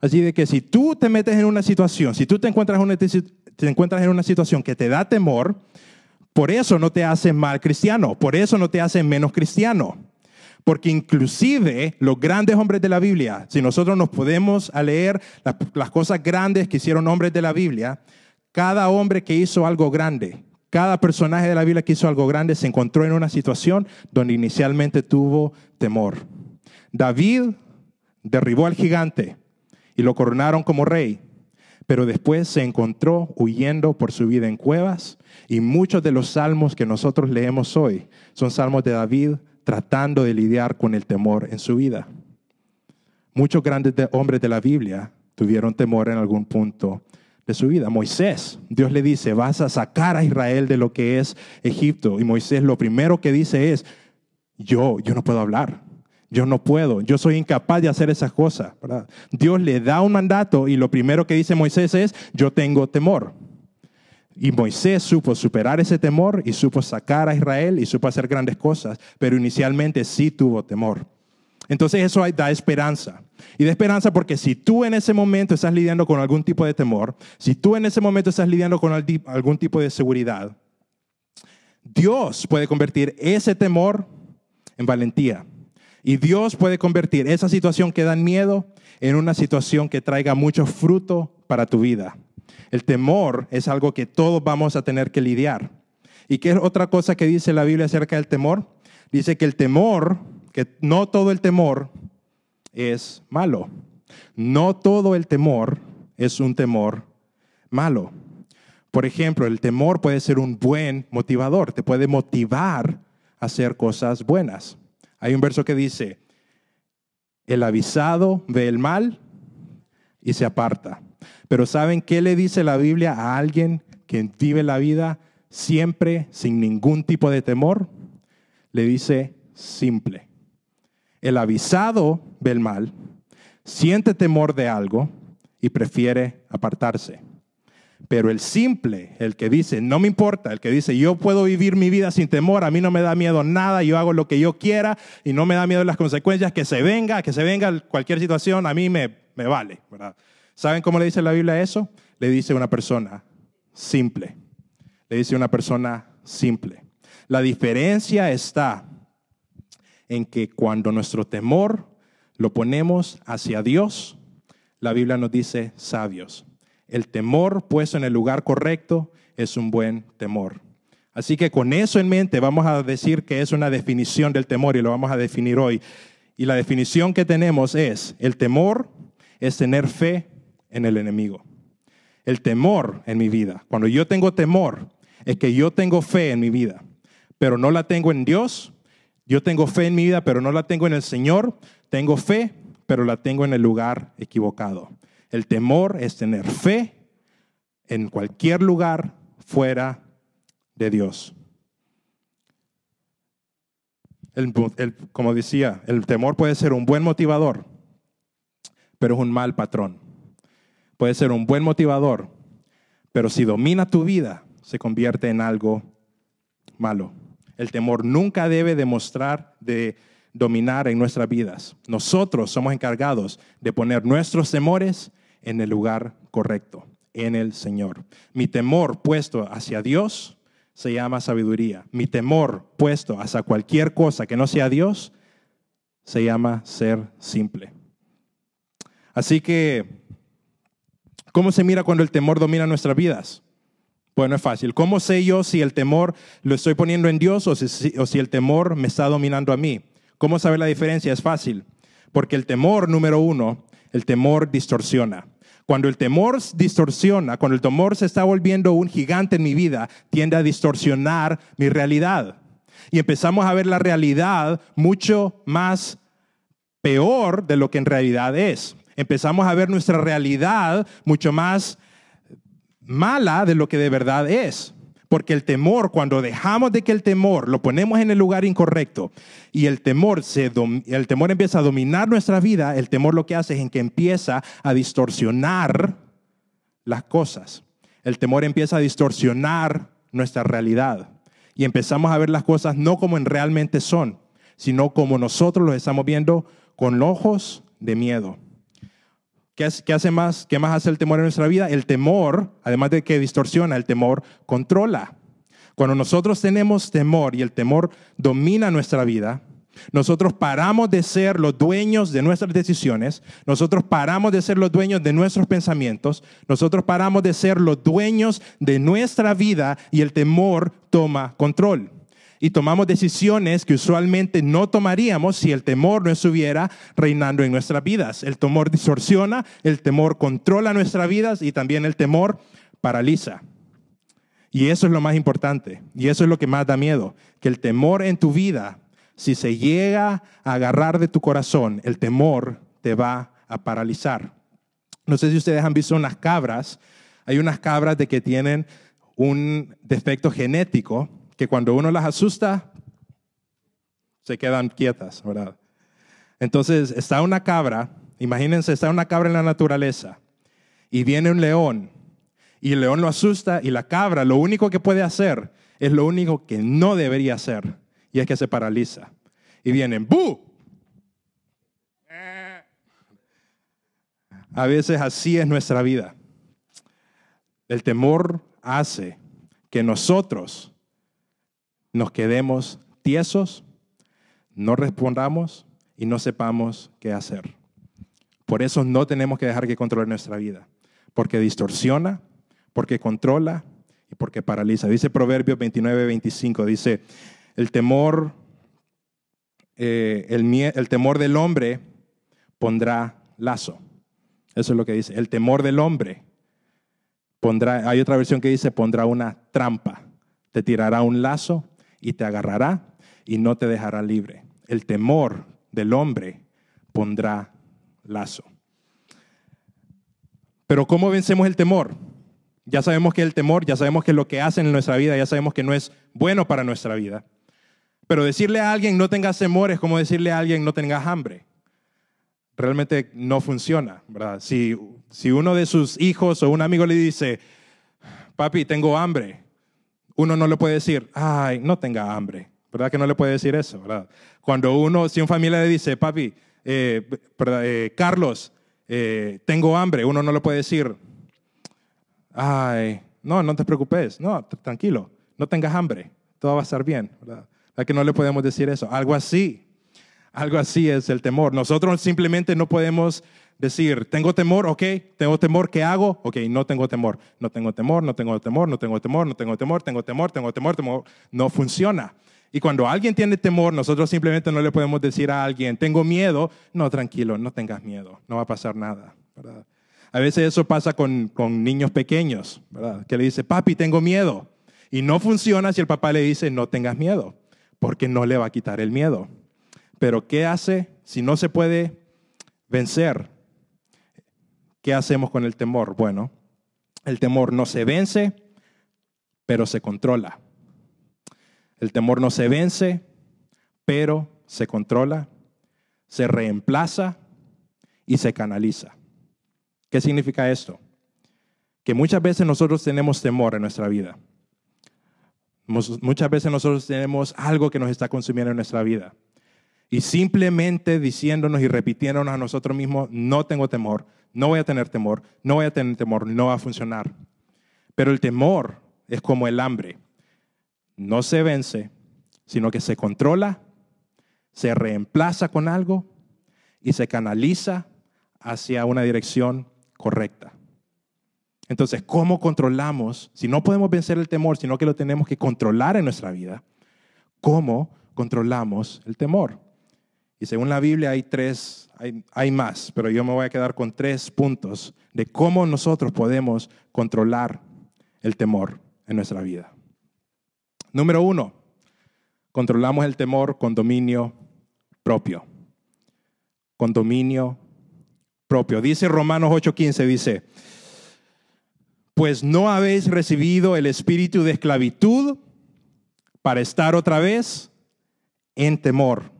Así de que si tú te metes en una situación, si tú te encuentras, en una situación que te da temor, por eso no te hace mal cristiano, por eso no te hace menos cristiano. Porque inclusive los grandes hombres de la Biblia, si nosotros nos podemos a leer las cosas grandes que hicieron hombres de la Biblia, cada hombre que hizo algo grande, cada personaje de la Biblia que hizo algo grande se encontró en una situación donde inicialmente tuvo temor. David derribó al gigante y lo coronaron como rey, pero después se encontró huyendo por su vida en cuevas y muchos de los salmos que nosotros leemos hoy son salmos de David tratando de lidiar con el temor en su vida. Muchos grandes hombres de la Biblia tuvieron temor en algún punto de su vida. Moisés, Dios le dice, vas a sacar a Israel de lo que es Egipto. Y Moisés lo primero que dice es, yo, yo no puedo hablar. Yo no puedo, yo soy incapaz de hacer esas cosas. Dios le da un mandato y lo primero que dice Moisés es, yo tengo temor. Y Moisés supo superar ese temor y supo sacar a Israel y supo hacer grandes cosas, pero inicialmente sí tuvo temor. Entonces eso da esperanza. Y da esperanza porque si tú en ese momento estás lidiando con algún tipo de temor, si tú en ese momento estás lidiando con algún tipo de seguridad, Dios puede convertir ese temor en valentía. Y Dios puede convertir esa situación que da miedo en una situación que traiga mucho fruto para tu vida. El temor es algo que todos vamos a tener que lidiar. ¿Y qué es otra cosa que dice la Biblia acerca del temor? Dice que el temor que no todo el temor es malo. No todo el temor es un temor malo. Por ejemplo, el temor puede ser un buen motivador, te puede motivar a hacer cosas buenas. Hay un verso que dice, el avisado ve el mal y se aparta. Pero ¿saben qué le dice la Biblia a alguien que vive la vida siempre sin ningún tipo de temor? Le dice simple. El avisado ve el mal, siente temor de algo y prefiere apartarse. Pero el simple, el que dice, no me importa, el que dice, yo puedo vivir mi vida sin temor, a mí no me da miedo nada, yo hago lo que yo quiera y no me da miedo las consecuencias, que se venga, que se venga cualquier situación, a mí me, me vale. ¿Saben cómo le dice la Biblia eso? Le dice una persona simple. Le dice una persona simple. La diferencia está en que cuando nuestro temor lo ponemos hacia Dios, la Biblia nos dice sabios. El temor puesto en el lugar correcto es un buen temor. Así que con eso en mente vamos a decir que es una definición del temor y lo vamos a definir hoy. Y la definición que tenemos es, el temor es tener fe en el enemigo. El temor en mi vida, cuando yo tengo temor, es que yo tengo fe en mi vida, pero no la tengo en Dios, yo tengo fe en mi vida, pero no la tengo en el Señor. Tengo fe, pero la tengo en el lugar equivocado. El temor es tener fe en cualquier lugar fuera de Dios. el- como decía, el temor puede ser un buen motivador, pero es un mal patrón. Puede ser un buen motivador, pero si domina tu vida, se convierte en algo malo. El temor nunca debe demostrar de dominar en nuestras vidas. Nosotros somos encargados de poner nuestros temores en el lugar correcto, en el Señor. Mi temor puesto hacia Dios se llama sabiduría. Mi temor puesto hacia cualquier cosa que no sea Dios se llama ser simple. Así que, ¿cómo se mira cuando el temor domina nuestras vidas? Bueno, es fácil. ¿Cómo sé yo si el temor lo estoy poniendo en Dios o si, o si el temor me está dominando a mí? ¿Cómo saber la diferencia? Es fácil. Porque el temor, número uno, el temor distorsiona. Cuando el temor distorsiona, cuando el temor se está volviendo un gigante en mi vida, tiende a distorsionar mi realidad. Y empezamos a ver la realidad mucho más peor de lo que en realidad es. Empezamos a ver nuestra realidad mucho más mala de lo que de verdad es. Porque el temor, cuando dejamos de que el temor lo ponemos en el lugar incorrecto y el temor, se el temor empieza a dominar nuestra vida, el temor lo que hace es en que empieza a distorsionar las cosas. El temor empieza a distorsionar nuestra realidad y empezamos a ver las cosas no como en realmente son, sino como nosotros los estamos viendo con ojos de miedo. ¿Qué, hace- más? ¿Qué más hace el temor en nuestra vida? El temor, además de que distorsiona, el temor controla. Cuando nosotros tenemos temor y el temor domina nuestra vida, nosotros paramos de ser los dueños de nuestras decisiones, nosotros paramos de ser los dueños de nuestros pensamientos, nosotros paramos de ser los dueños de nuestra vida y el temor toma control y tomamos decisiones que usualmente no tomaríamos si el temor no estuviera reinando en nuestras vidas. El temor distorsiona, el temor controla nuestras vidas y también el temor paraliza. Y eso es lo más importante y eso es lo que más da miedo, que el temor en tu vida, si se llega a agarrar de tu corazón, el temor te va a paralizar. No sé si ustedes han visto unas cabras, hay unas cabras de que tienen un defecto genético que cuando uno las asusta, se quedan quietas, ¿verdad? Entonces está una cabra, imagínense, está una cabra en la naturaleza y viene un león y el león lo asusta y la cabra lo único que puede hacer es lo único que no debería hacer y es que se paraliza. Y vienen, ¡bu! A veces así es nuestra vida. El temor hace que nosotros nos quedemos tiesos, no respondamos y no sepamos qué hacer. Por eso no tenemos que dejar que controle nuestra vida, porque distorsiona, porque controla y porque paraliza. Dice Proverbios 29, 25, dice, el temor, eh, el, temor del hombre pondrá lazo. Eso es lo que dice. El temor del hombre pondrá, hay otra versión que dice, pondrá una trampa. Te tirará un lazo y te agarrará y no te dejará libre. El temor del hombre pondrá lazo. Pero ¿cómo vencemos el temor? Ya sabemos que el temor, ya sabemos que lo que hacen en nuestra vida, ya sabemos que no es bueno para nuestra vida. Pero decirle a alguien no tengas temor es como decirle a alguien no tengas hambre. Realmente no funciona, ¿verdad? Si, si uno de sus hijos o un amigo le dice, papi, tengo hambre, uno no le puede decir, ay, no tenga hambre. ¿Verdad que no le puede decir eso? ¿verdad? Cuando uno, si un familia le dice, papi, eh. Eh, Carlos, eh, tengo hambre, uno no le puede decir, ay, no, no te preocupes, no, tranquilo, no tengas hambre, todo va a estar bien. ¿verdad? ¿Verdad que no le podemos decir eso? Algo así, algo así es el temor. Nosotros simplemente no podemos decir, tengo temor, ok, tengo temor, ¿qué hago? Ok, no tengo temor, no tengo temor, no tengo temor, no tengo temor, no tengo temor, tengo temor, tengo temor. No funciona. Y cuando alguien tiene temor, nosotros simplemente no le podemos decir a alguien, tengo miedo, no, tranquilo, no tengas miedo, no va a pasar nada, ¿verdad? A veces eso pasa con, con niños pequeños, ¿verdad? Que le dice, papi, tengo miedo. Y no funciona si el papá le dice, no tengas miedo, porque no le va a quitar el miedo. Pero ¿qué hace si no se puede vencer? ¿Qué hacemos con el temor? Bueno, el temor no se vence, pero se controla. El temor no se vence, pero se controla, se reemplaza y se canaliza. ¿Qué significa esto? Que muchas veces nosotros tenemos temor en nuestra vida. Muchas veces nosotros tenemos algo que nos está consumiendo en nuestra vida. Y simplemente diciéndonos y repitiéndonos a nosotros mismos, no tengo temor, no voy a tener temor, no voy a tener temor, no va a funcionar. Pero el temor es como el hambre. No se vence, sino que se controla, se reemplaza con algo y se canaliza hacia una dirección correcta. Entonces, ¿cómo controlamos? Si no podemos vencer el temor, sino que lo tenemos que controlar en nuestra vida, ¿cómo controlamos el temor? Y según la Biblia hay tres, hay, hay, más, pero yo me voy a quedar con tres puntos de cómo nosotros podemos controlar el temor en nuestra vida. Número uno, controlamos el temor con dominio propio. Con dominio propio. Dice Romanos 8:15, dice, pues no habéis recibido el espíritu de esclavitud para estar otra vez en temor,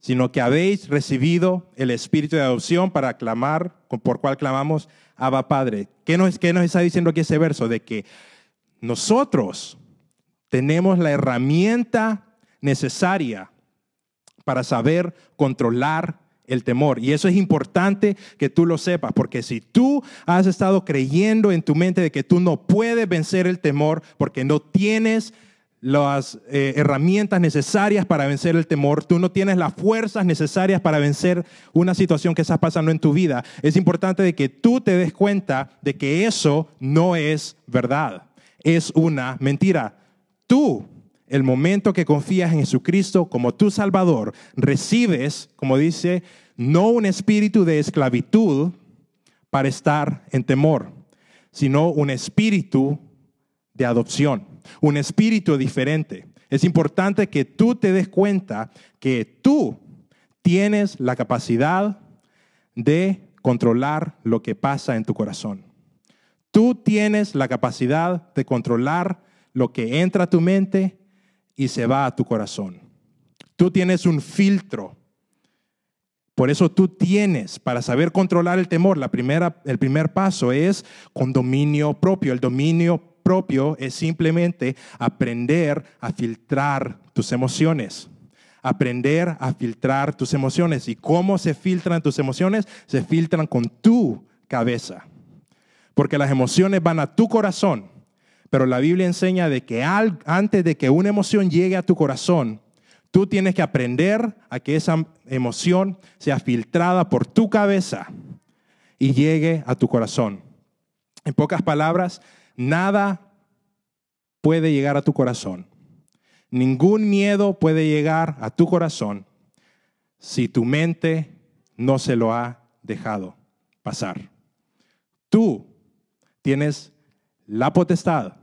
sino que habéis recibido el espíritu de adopción para clamar, por cual clamamos, Abba Padre. ¿Qué nos, ¿Qué nos está diciendo aquí ese verso? De que nosotros tenemos la herramienta necesaria para saber controlar el temor. Y eso es importante que tú lo sepas, porque si tú has estado creyendo en tu mente de que tú no puedes vencer el temor porque no tienes las eh, herramientas necesarias para vencer el temor, tú no tienes las fuerzas necesarias para vencer una situación que está pasando en tu vida, es importante de que tú te des cuenta de que eso no es verdad, es una mentira. Tú el momento que confías en Jesucristo como tu Salvador, recibes, como dice, no un espíritu de esclavitud para estar en temor, sino un espíritu de adopción, un espíritu diferente. Es importante que tú te des cuenta que tú tienes la capacidad de controlar lo que pasa en tu corazón. Tú tienes la capacidad de controlar lo que entra a tu mente y se va a tu corazón. Tú tienes un filtro. Por eso tú tienes, para saber controlar el temor, la primera, el primer paso es con dominio propio. El dominio es simplemente aprender a filtrar tus emociones. Aprender a filtrar tus emociones. ¿Y cómo se filtran tus emociones? Se filtran con tu cabeza. Porque las emociones van a tu corazón pero la Biblia enseña de que antes de que una emoción llegue a tu corazón, tú tienes que aprender a que esa emoción sea filtrada por tu cabeza y llegue a tu corazón. En pocas palabras, nada puede llegar a tu corazón. Ningún miedo puede llegar a tu corazón si tu mente no se lo ha dejado pasar. Tú tienes la potestad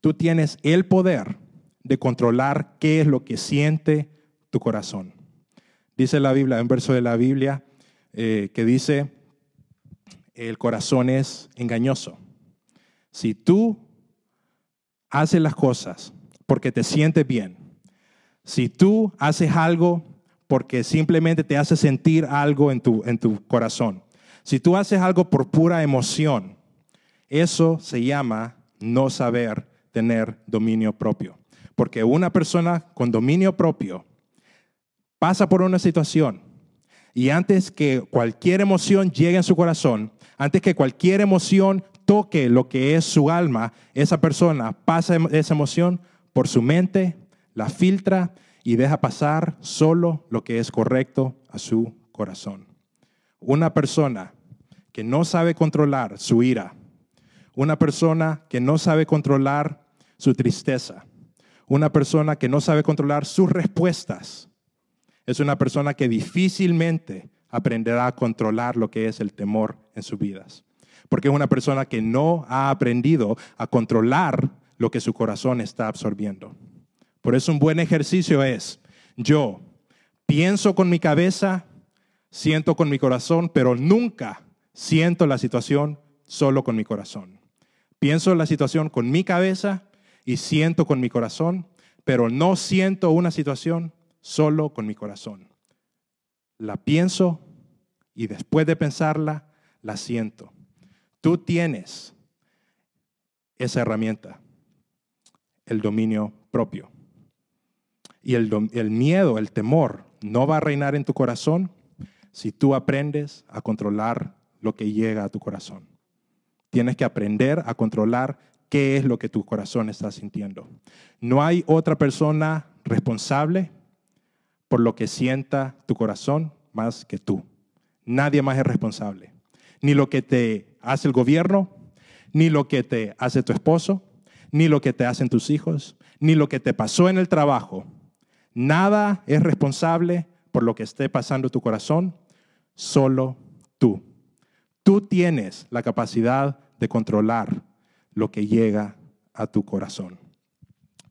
Tú tienes el poder de controlar qué es lo que siente tu corazón. Dice la Biblia, un verso de la Biblia eh, que dice, el corazón es engañoso. Si tú haces las cosas porque te sientes bien, si tú haces algo porque simplemente te hace sentir algo en tu, en tu corazón, si tú haces algo por pura emoción, eso se llama no saber tener dominio propio. Porque una persona con dominio propio pasa por una situación y antes que cualquier emoción llegue a su corazón, antes que cualquier emoción toque lo que es su alma, esa persona pasa esa emoción por su mente, la filtra y deja pasar solo lo que es correcto a su corazón. Una persona que no sabe controlar su ira, una persona que no sabe controlar su tristeza. Una persona que no sabe controlar sus respuestas. Es una persona que difícilmente aprenderá a controlar lo que es el temor en sus vidas. Porque es una persona que no ha aprendido a controlar lo que su corazón está absorbiendo. Por eso un buen ejercicio es, yo pienso con mi cabeza, siento con mi corazón, pero nunca siento la situación solo con mi corazón. Pienso la situación con mi cabeza y siento con mi corazón, pero no siento una situación solo con mi corazón. La pienso y después de pensarla, la siento. Tú tienes esa herramienta, el dominio propio. Y el, miedo, el temor, no va a reinar en tu corazón si tú aprendes a controlar lo que llega a tu corazón. Tienes que aprender a controlar qué es lo que tu corazón está sintiendo. No hay otra persona responsable por lo que sienta tu corazón más que tú. Nadie más es responsable. Ni lo que te hace el gobierno, ni lo que te hace tu esposo, ni lo que te hacen tus hijos, ni lo que te pasó en el trabajo. Nada es responsable por lo que esté pasando tu corazón, solo tú. Tú tienes la capacidad de controlar lo que llega a tu corazón.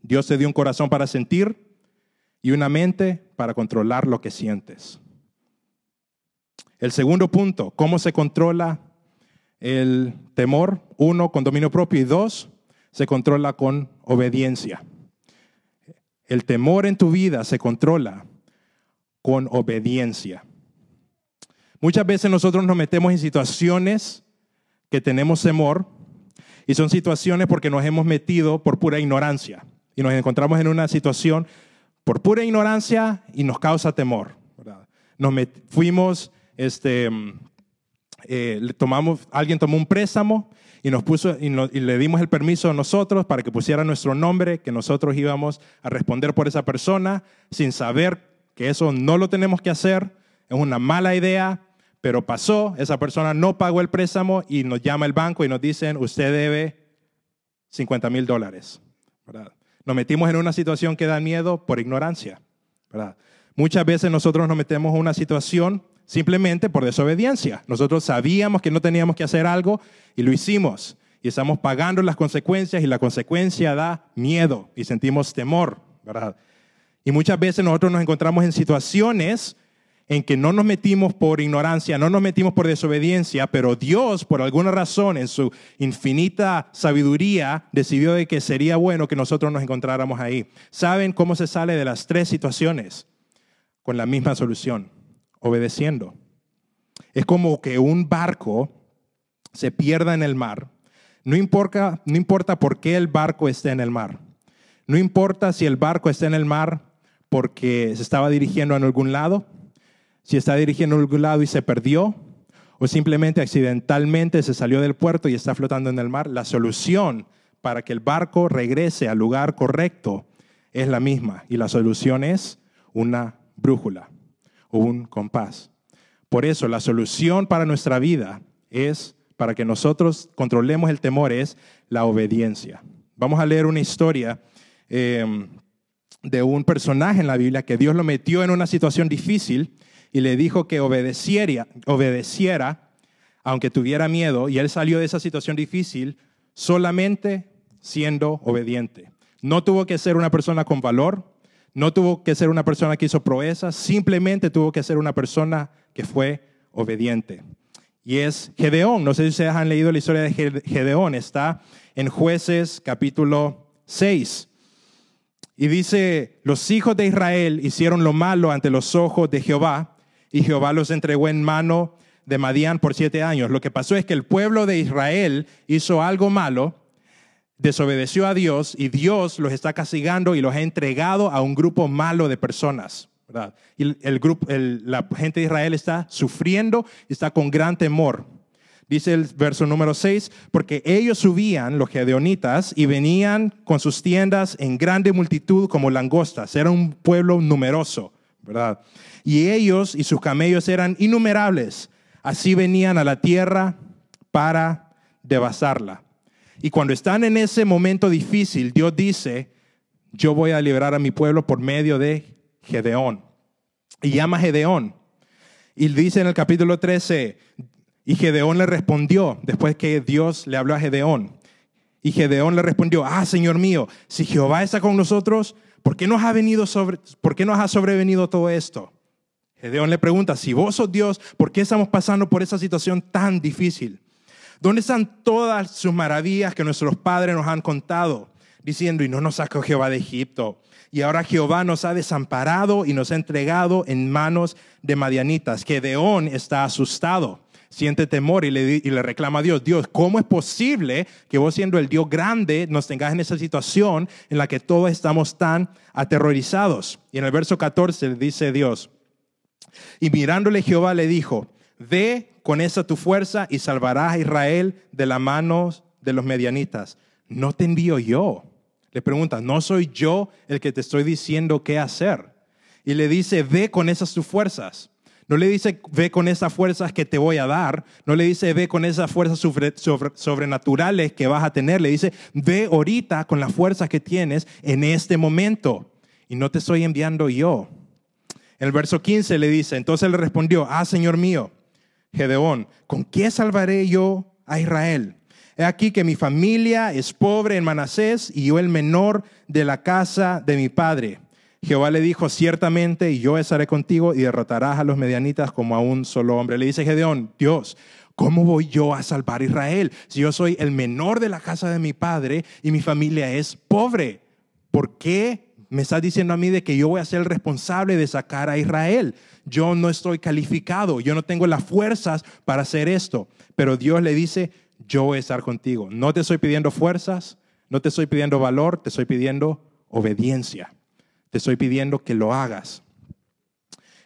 Dios te dio un corazón para sentir y una mente para controlar lo que sientes. El segundo punto, ¿cómo se controla el temor? Uno, con dominio propio y dos, se controla con obediencia. El temor en tu vida se controla con obediencia. Muchas veces nosotros nos metemos en situaciones que tenemos temor y son situaciones porque nos hemos metido por pura ignorancia y nos encontramos en una situación por pura ignorancia y nos causa temor. Fuimos, este, eh, tomamos, alguien tomó un préstamo y nos puso y, le dimos el permiso a nosotros para que pusiera nuestro nombre, que nosotros íbamos a responder por esa persona sin saber que eso no lo tenemos que hacer, es una mala idea, pero pasó, esa persona no pagó el préstamo y nos llama el banco y nos dicen, usted debe 50 mil dólares. Nos metimos en una situación que da miedo por ignorancia. Muchas veces nosotros nos metemos en una situación simplemente por desobediencia. Nosotros sabíamos que no teníamos que hacer algo y lo hicimos. Y estamos pagando las consecuencias y la consecuencia da miedo y sentimos temor. ¿verdad? Y muchas veces nosotros nos encontramos en situaciones en que no nos metimos por ignorancia, no nos metimos por desobediencia, pero Dios, por alguna razón, en su infinita sabiduría, decidió de que sería bueno que nosotros nos encontráramos ahí. ¿Saben cómo se sale de las tres situaciones? Con la misma solución, obedeciendo. Es como que un barco se pierda en el mar. No importa, no importa por qué el barco esté en el mar. No importa si el barco está en el mar porque se estaba dirigiendo a algún lado si está dirigiendo a algún lado y se perdió, o simplemente accidentalmente se salió del puerto y está flotando en el mar, la solución para que el barco regrese al lugar correcto es la misma. Y la solución es una brújula un compás. Por eso la solución para nuestra vida es, para que nosotros controlemos el temor, es la obediencia. Vamos a leer una historia eh, de un personaje en la Biblia que Dios lo metió en una situación difícil y le dijo que obedeciera, obedeciera, aunque tuviera miedo, y él salió de esa situación difícil solamente siendo obediente. No tuvo que ser una persona con valor, no tuvo que ser una persona que hizo proezas, simplemente tuvo que ser una persona que fue obediente. Y es Gedeón, no sé si ustedes han leído la historia de Gedeón, está en jueces capítulo 6. Y dice, los hijos de Israel hicieron lo malo ante los ojos de Jehová y Jehová los entregó en mano de Madián por siete años. Lo que pasó es que el pueblo de Israel hizo algo malo, desobedeció a Dios y Dios los está castigando y los ha entregado a un grupo malo de personas. Y el grupo, la gente de Israel está sufriendo y está con gran temor. Dice el verso número 6, porque ellos subían, los gedeonitas, y venían con sus tiendas en grande multitud como langostas. Era un pueblo numeroso, ¿verdad? y ellos y sus camellos eran innumerables. Así venían a la tierra para devastarla. Y cuando están en ese momento difícil, Dios dice, yo voy a liberar a mi pueblo por medio de Gedeón. Y llama a Gedeón. Y dice en el capítulo 13, y Gedeón le respondió, después que Dios le habló a Gedeón. Y Gedeón le respondió, ah, Señor mío, si Jehová está con nosotros, ¿por qué nos ha, venido sobre, ¿por qué nos ha sobrevenido todo esto? Gedeón le pregunta, si vos sos Dios, ¿por qué estamos pasando por esa situación tan difícil? ¿Dónde están todas sus maravillas que nuestros padres nos han contado? diciendo, y no nos sacó Jehová de Egipto. Y ahora Jehová nos ha desamparado y nos ha entregado en manos de Madianitas. Gedeón está asustado, siente temor y le, y le reclama a Dios, Dios, ¿cómo es posible que vos siendo el Dios grande nos tengas en esa situación en la que todos estamos tan aterrorizados? Y en el verso 14 dice Dios, y mirándole Jehová le dijo, ve con esa tu fuerza y salvarás a Israel de la mano de los medianitas. No te envío yo. Le pregunta, ¿no soy yo el que te estoy diciendo qué hacer? Y le dice, ve con esas tus fuerzas. No le dice, ve con esas fuerzas que te voy a dar. No le dice, ve con esas fuerzas sobrenaturales que vas a tener. Le dice, ve ahorita con las fuerzas que tienes en este momento. Y no te estoy enviando yo. En el verso 15 le dice, entonces le respondió, ah, Señor mío, Gedeón, ¿con qué salvaré yo a Israel? He aquí que mi familia es pobre en Manasés y yo el menor de la casa de mi padre. Jehová le dijo, ciertamente yo estaré contigo y derrotarás a los medianitas como a un solo hombre. Le dice Gedeón, Dios, ¿cómo voy yo a salvar a Israel si yo soy el menor de la casa de mi padre y mi familia es pobre? ¿Por qué me está diciendo a mí de que yo voy a ser el responsable de sacar a Israel. Yo no estoy calificado, yo no tengo las fuerzas para hacer esto. Pero Dios le dice, yo voy a estar contigo. No te estoy pidiendo fuerzas, no te estoy pidiendo valor, te estoy pidiendo obediencia. Te estoy pidiendo que lo hagas.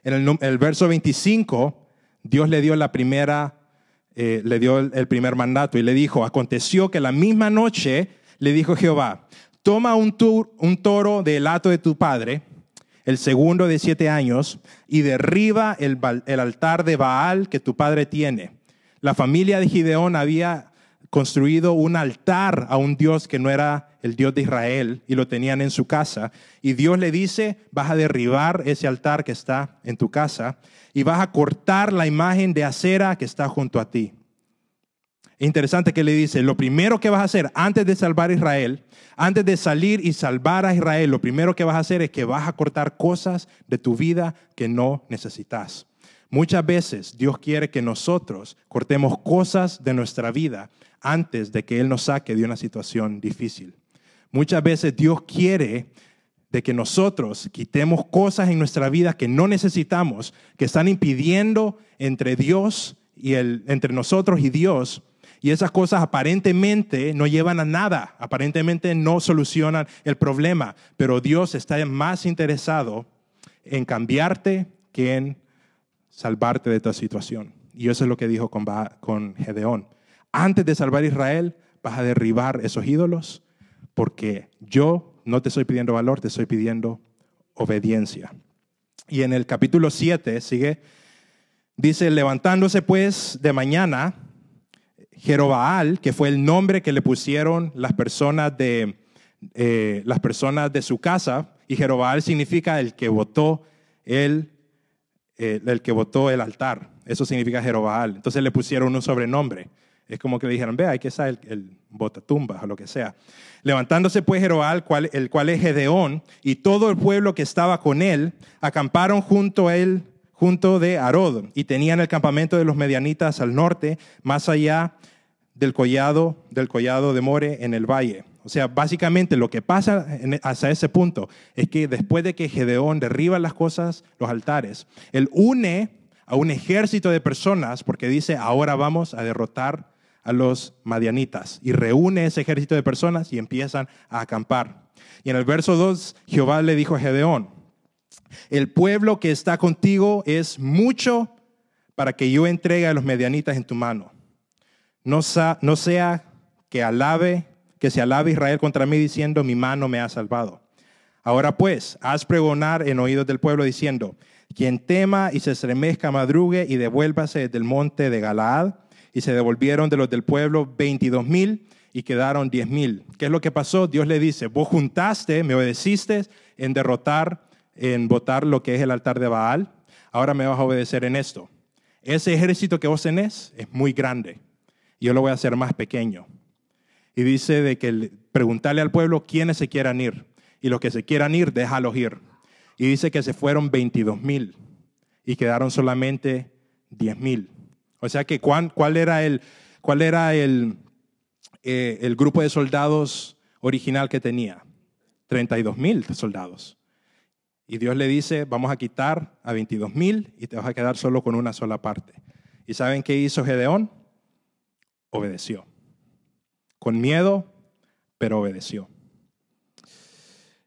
En el, verso 25, Dios le dio la primera, eh, le dio el primer mandato y le dijo, aconteció que la misma noche le dijo Jehová, toma un, toro del hato de tu padre, el segundo de siete años, y derriba el, el altar de Baal que tu padre tiene. La familia de Gideón había construido un altar a un Dios que no era el Dios de Israel y lo tenían en su casa. Y Dios le dice, vas a derribar ese altar que está en tu casa y vas a cortar la imagen de acera que está junto a ti. Interesante que le dice, lo primero que vas a hacer antes de salvar a Israel, antes de salir y salvar a Israel, lo primero que vas a hacer es que vas a cortar cosas de tu vida que no necesitas. Muchas veces Dios quiere que nosotros cortemos cosas de nuestra vida antes de que Él nos saque de una situación difícil. Muchas veces Dios quiere de que nosotros quitemos cosas en nuestra vida que no necesitamos, que están impidiendo entre Dios y el, entre nosotros y Dios y esas cosas aparentemente no llevan a nada, aparentemente no solucionan el problema, pero Dios está más interesado en cambiarte que en salvarte de esta situación. Y eso es lo que dijo con, con Gedeón. Antes de salvar a Israel, vas a derribar esos ídolos porque yo no te estoy pidiendo valor, te estoy pidiendo obediencia. Y en el capítulo 7 sigue, dice, levantándose pues de mañana, Jerobaal, que fue el nombre que le pusieron las personas de, eh, las personas de su casa, y Jerobaal significa el que votó el, eh, el que votó el altar. Eso significa Jerobaal. Entonces le pusieron un sobrenombre. Es como que le dijeron, ve, hay que ser el, el o lo que sea. Levantándose pues Jerobaal, el cual es Gedeón, y todo el pueblo que estaba con él, acamparon junto a él, junto de Arod, y tenían el campamento de los medianitas al norte, más allá del collado, del collado de More en el valle. O sea, básicamente lo que pasa hasta ese punto es que después de que Gedeón derriba las cosas, los altares, él une a un ejército de personas porque dice, ahora vamos a derrotar a los madianitas. Y reúne ese ejército de personas y empiezan a acampar. Y en el verso 2, Jehová le dijo a Gedeón, el pueblo que está contigo es mucho para que yo entregue a los medianitas en tu mano no, sea que alabe, que se alabe Israel contra mí diciendo, mi mano me ha salvado. Ahora pues, haz pregonar en oídos del pueblo diciendo, quien tema y se estremezca, madrugue y devuélvase del monte de Galaad. Y se devolvieron de los del pueblo veintidós mil y quedaron diez mil. ¿Qué es lo que pasó? Dios le dice, vos juntaste, me obedeciste en derrotar, en votar lo que es el altar de Baal. Ahora me vas a obedecer en esto. Ese ejército que vos tenés es muy grande yo lo voy a hacer más pequeño. Y dice de que preguntarle al pueblo quiénes se quieran ir. Y los que se quieran ir, déjalos ir. Y dice que se fueron 22 mil y quedaron solamente 10 mil. O sea que ¿cuál, era el, cuál era el, eh, el grupo de soldados original que tenía? 32 mil soldados. Y Dios le dice, vamos a quitar a 22 mil y te vas a quedar solo con una sola parte. ¿Y saben qué hizo Gedeón? Obedeció. Con miedo, pero obedeció.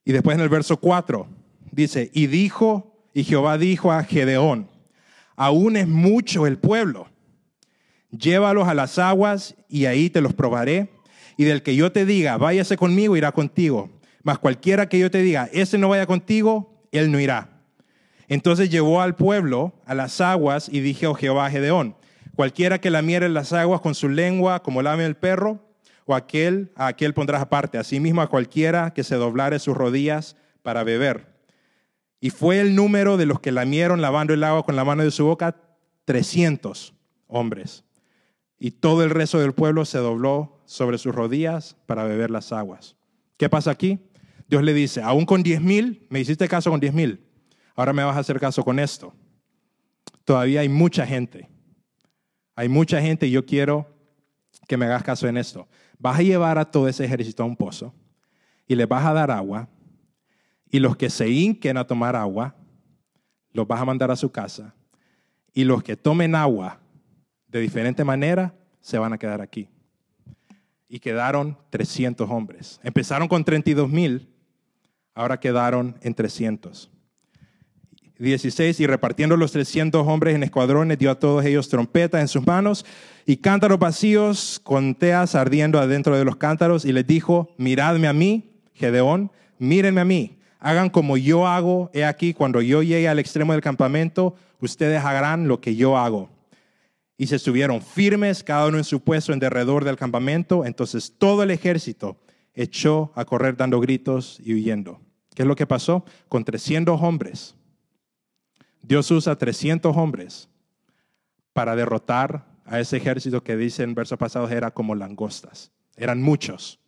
Y después en el verso 4 dice, y dijo, y Jehová dijo a Gedeón, aún es mucho el pueblo, llévalos a las aguas y ahí te los probaré. Y del que yo te diga, váyase conmigo, irá contigo. Mas cualquiera que yo te diga, ese no vaya contigo, él no irá. Entonces llevó al pueblo a las aguas y dijo oh Jehová a Gedeón, cualquiera que lamiere las aguas con su lengua como lame el perro, o aquel, a aquel pondrás aparte, asimismo a cualquiera que se doblare sus rodillas para beber. Y fue el número de los que lamieron lavando el agua con la mano de su boca, 300 hombres. Y todo el resto del pueblo se dobló sobre sus rodillas para beber las aguas. ¿Qué pasa aquí? Dios le dice, aún con 10 mil, me hiciste caso con 10 mil, ahora me vas a hacer caso con esto. Todavía hay mucha gente. Hay mucha gente y yo quiero que me hagas caso en esto. Vas a llevar a todo ese ejército a un pozo y les vas a dar agua y los que se hinquen a tomar agua, los vas a mandar a su casa y los que tomen agua de diferente manera se van a quedar aquí. Y quedaron 300 hombres. Empezaron con 32 mil, ahora quedaron en 300. 16, y repartiendo los 300 hombres en escuadrones, dio a todos ellos trompetas en sus manos y cántaros vacíos con teas ardiendo adentro de los cántaros, y les dijo, miradme a mí, Gedeón, mírenme a mí, hagan como yo hago, he aquí, cuando yo llegue al extremo del campamento, ustedes harán lo que yo hago. Y se estuvieron firmes, cada uno en su puesto en derredor del campamento, entonces todo el ejército echó a correr dando gritos y huyendo. ¿Qué es lo que pasó? Con 300 hombres Dios usa 300 hombres para derrotar a ese ejército que dice en versos pasados era como langostas. Eran muchos.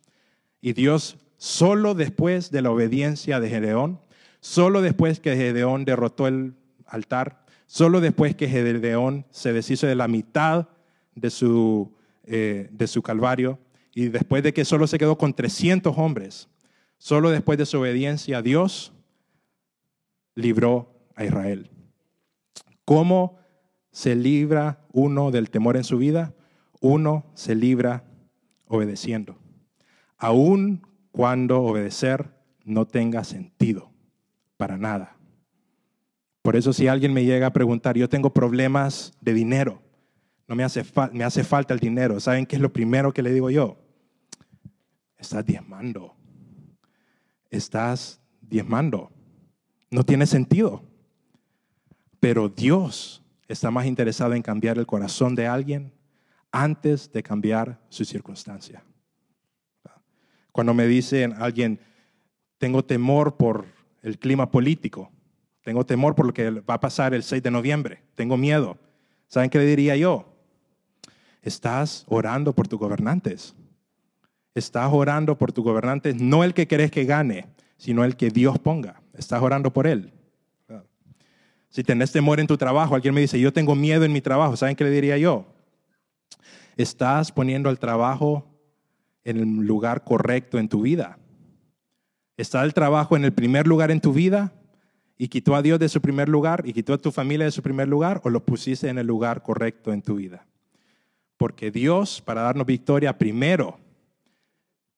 Y Dios, solo después de la obediencia de Gedeón, solo después que Gedeón derrotó el altar, solo después que Gedeón se deshizo de la mitad de su, eh, de su calvario, y después de que solo se quedó con 300 hombres, solo después de su obediencia, Dios libró a Israel. ¿Cómo se libra uno del temor en su vida? Uno se libra obedeciendo, aun cuando obedecer no tenga sentido para nada. Por eso si alguien me llega a preguntar, yo tengo problemas de dinero, no me hace, me hace falta el dinero, ¿saben qué es lo primero que le digo yo? Estás diezmando, estás diezmando, no tiene sentido. Pero Dios está más interesado en cambiar el corazón de alguien antes de cambiar su circunstancia. Cuando me dicen alguien, tengo temor por el clima político, tengo temor por lo que va a pasar el 6 de noviembre, tengo miedo. ¿Saben qué le diría yo? Estás orando por tus gobernantes. Estás orando por tus gobernantes, no el que querés que gane, sino el que Dios ponga. Estás orando por él. Si tenés temor en tu trabajo, alguien me dice, yo tengo miedo en mi trabajo, ¿saben qué le diría yo? Estás poniendo el trabajo en el lugar correcto en tu vida. ¿Está el trabajo en el primer lugar en tu vida y quitó a Dios de su primer lugar y quitó a tu familia de su primer lugar o lo pusiste en el lugar correcto en tu vida? Porque Dios, para darnos victoria, primero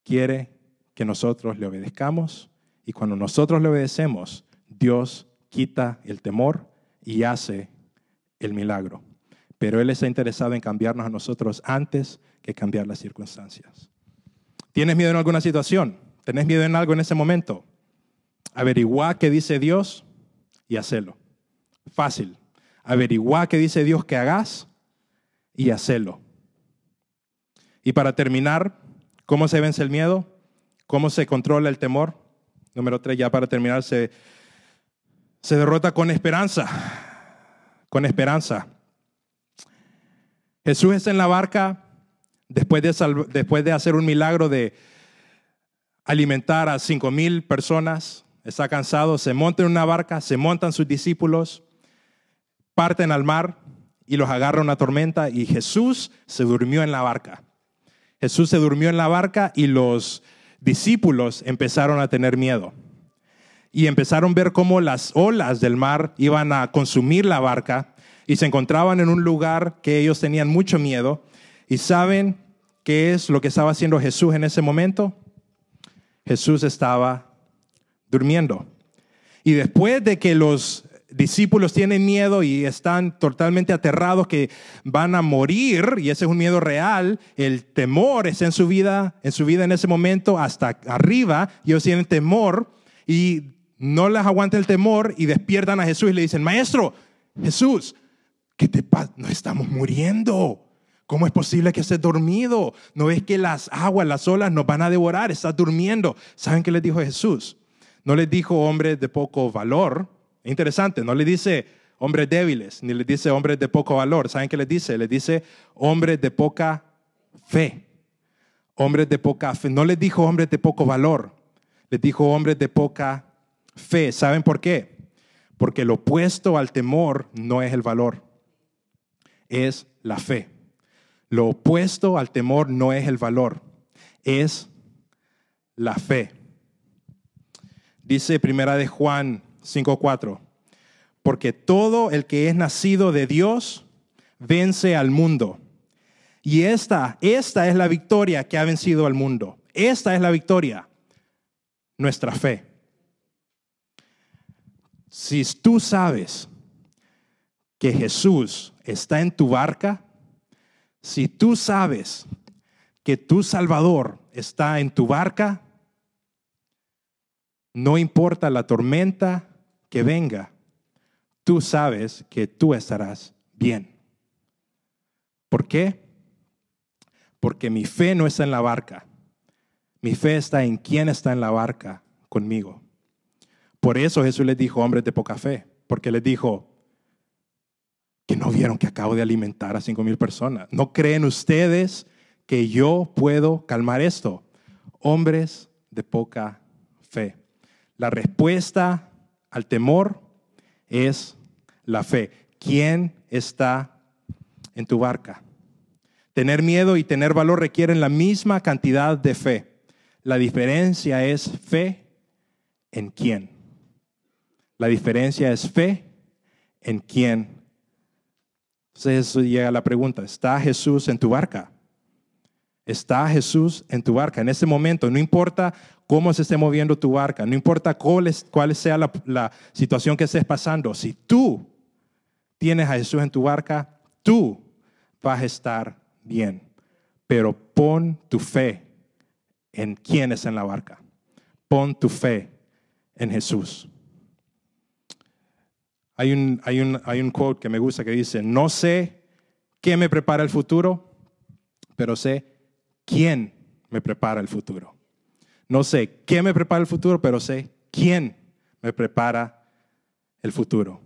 quiere que nosotros le obedezcamos y cuando nosotros le obedecemos, Dios quita el temor y hace el milagro. Pero Él está interesado en cambiarnos a nosotros antes que cambiar las circunstancias. ¿Tienes miedo en alguna situación? ¿Tenés miedo en algo en ese momento? Averigua qué dice Dios y hacelo. Fácil. Averigua qué dice Dios que hagas y hacelo. Y para terminar, ¿cómo se vence el miedo? ¿Cómo se controla el temor? Número tres, ya para terminar, se se derrota con esperanza, con esperanza. Jesús está en la barca después de, después de hacer un milagro de alimentar a cinco mil personas. Está cansado, se monta en una barca, se montan sus discípulos, parten al mar y los agarra una tormenta y Jesús se durmió en la barca. Jesús se durmió en la barca y los discípulos empezaron a tener miedo y empezaron a ver cómo las olas del mar iban a consumir la barca y se encontraban en un lugar que ellos tenían mucho miedo. ¿Y saben qué es lo que estaba haciendo Jesús en ese momento? Jesús estaba durmiendo. Y después de que los discípulos tienen miedo y están totalmente aterrados que van a morir y ese es un miedo real, el temor es en su vida, en su vida en ese momento hasta arriba, ellos tienen temor y no les aguanta el temor y despiertan a Jesús y le dicen, "Maestro, Jesús, ¿qué te pasa? No estamos muriendo." ¿Cómo es posible que estés dormido? ¿No ves que las aguas, las olas nos van a devorar? Estás durmiendo. ¿Saben qué les dijo Jesús? No les dijo hombres de poco valor, Interesante, no le dice hombres débiles, ni le dice hombres de poco valor. ¿Saben qué le dice? Le dice hombres de poca fe. Hombres de poca fe. No les dijo hombres de poco valor, les dijo hombres de poca fe. ¿Saben por qué? Porque lo opuesto al temor no es el valor, es la fe. Lo opuesto al temor no es el valor, es la fe. Dice primera de Juan 5.4. Porque todo el que es nacido de Dios vence al mundo. Y esta, esta es la victoria que ha vencido al mundo. Esta es la victoria, nuestra fe. Si tú sabes que Jesús está en tu barca, si tú sabes que tu Salvador está en tu barca, no importa la tormenta, que venga, tú sabes que tú estarás bien. ¿Por qué? Porque mi fe no está en la barca. Mi fe está en quién está en la barca conmigo. Por eso Jesús les dijo, hombres de poca fe, porque les dijo que no vieron que acabo de alimentar a cinco mil personas. ¿No creen ustedes que yo puedo calmar esto? Hombres de poca fe. La respuesta al temor es la fe. ¿Quién está en tu barca? Tener miedo y tener valor requieren la misma cantidad de fe. La diferencia es fe en quién. La diferencia es fe en quién. Entonces llega a la pregunta, ¿está Jesús en tu barca? ¿Está Jesús en tu barca? En ese momento, no importa cómo se esté moviendo tu barca, no importa cuál, sea la, la situación que estés pasando, si tú tienes a Jesús en tu barca, tú vas a estar bien. Pero pon tu fe en quién es en la barca. Pon tu fe en Jesús. Hay un, hay, un, hay un quote que me gusta que dice, no sé qué me prepara el futuro, pero sé quién me prepara el futuro. No sé qué me prepara el futuro, pero sé quién me prepara el futuro.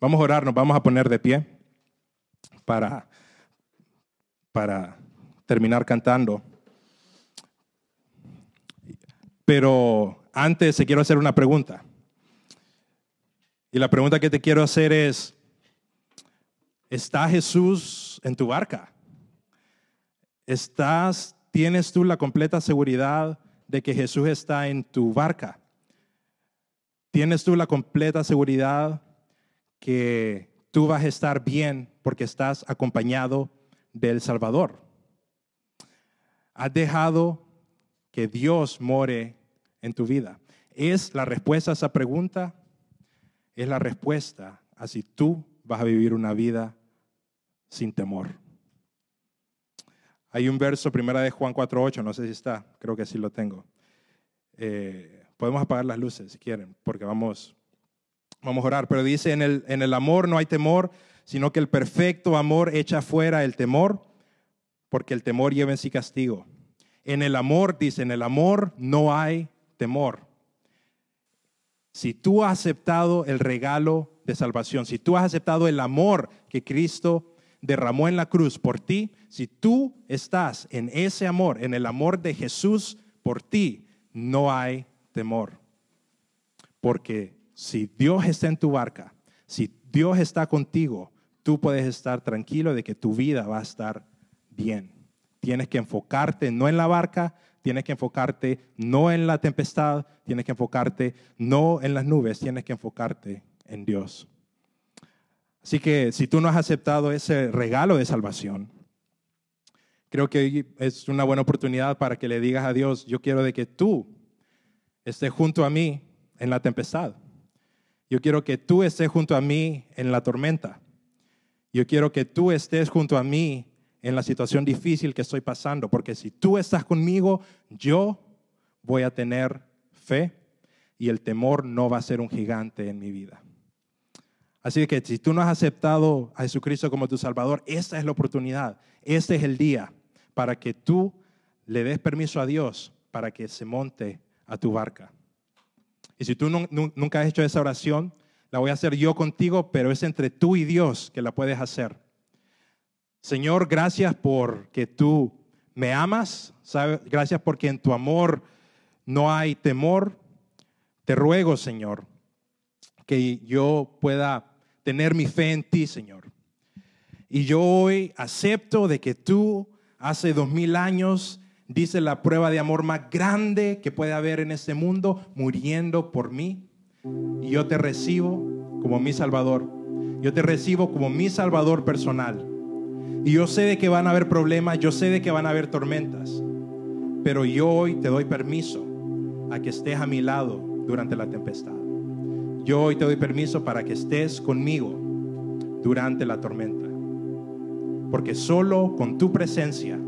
Vamos a orar, nos vamos a poner de pie para, para terminar cantando. Pero antes te quiero hacer una pregunta. Y la pregunta que te quiero hacer es, ¿está Jesús en tu barca? ¿Estás, tienes tú la completa seguridad de que Jesús está en tu barca? ¿Tienes tú la completa seguridad que tú vas a estar bien porque estás acompañado del Salvador? ¿Has dejado que Dios more en tu vida? ¿Es la respuesta a esa pregunta? Es la respuesta a si tú vas a vivir una vida sin temor. Hay un verso, primera de Juan 4.8, no sé si está, creo que sí lo tengo. Eh, podemos apagar las luces si quieren, porque vamos, vamos a orar. Pero dice, en el, en el amor no hay temor, sino que el perfecto amor echa fuera el temor, porque el temor lleva en sí castigo. En el amor, dice, en el amor no hay temor. Si tú has aceptado el regalo de salvación, si tú has aceptado el amor que Cristo derramó en la cruz por ti, si tú estás en ese amor, en el amor de Jesús por ti, no hay temor. Porque si Dios está en tu barca, si Dios está contigo, tú puedes estar tranquilo de que tu vida va a estar bien. Tienes que enfocarte no en la barca, Tienes que enfocarte no en la tempestad, tienes que enfocarte no en las nubes, tienes que enfocarte en Dios. Así que si tú no has aceptado ese regalo de salvación, creo que es una buena oportunidad para que le digas a Dios, yo quiero de que tú estés junto a mí en la tempestad. Yo quiero que tú estés junto a mí en la tormenta. Yo quiero que tú estés junto a mí en la situación difícil que estoy pasando, porque si tú estás conmigo, yo voy a tener fe y el temor no va a ser un gigante en mi vida. Así que si tú no has aceptado a Jesucristo como tu Salvador, esta es la oportunidad, este es el día para que tú le des permiso a Dios para que se monte a tu barca. Y si tú nunca has hecho esa oración, la voy a hacer yo contigo, pero es entre tú y Dios que la puedes hacer. Señor, gracias porque tú me amas, gracias porque en tu amor no hay temor. Te ruego, Señor, que yo pueda tener mi fe en ti, Señor. Y yo hoy acepto de que tú hace dos mil años dice la prueba de amor más grande que puede haber en este mundo, muriendo por mí. Y yo te recibo como mi Salvador. Yo te recibo como mi Salvador personal. Y yo sé de que van a haber problemas, yo sé de que van a haber tormentas. Pero yo hoy te doy permiso a que estés a mi lado durante la tempestad. Yo hoy te doy permiso para que estés conmigo durante la tormenta. Porque solo con tu presencia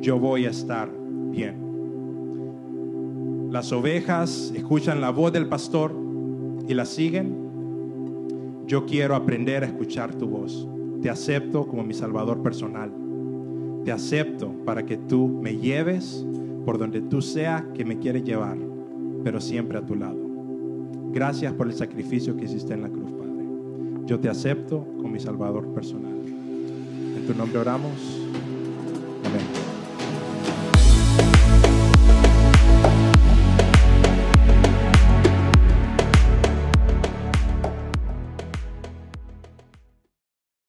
yo voy a estar bien. Las ovejas escuchan la voz del pastor y la siguen. Yo quiero aprender a escuchar tu voz. Te acepto como mi salvador personal. Te acepto para que tú me lleves por donde tú sea que me quieres llevar, pero siempre a tu lado. Gracias por el sacrificio que hiciste en la cruz, Padre. Yo te acepto como mi salvador personal. En tu nombre oramos.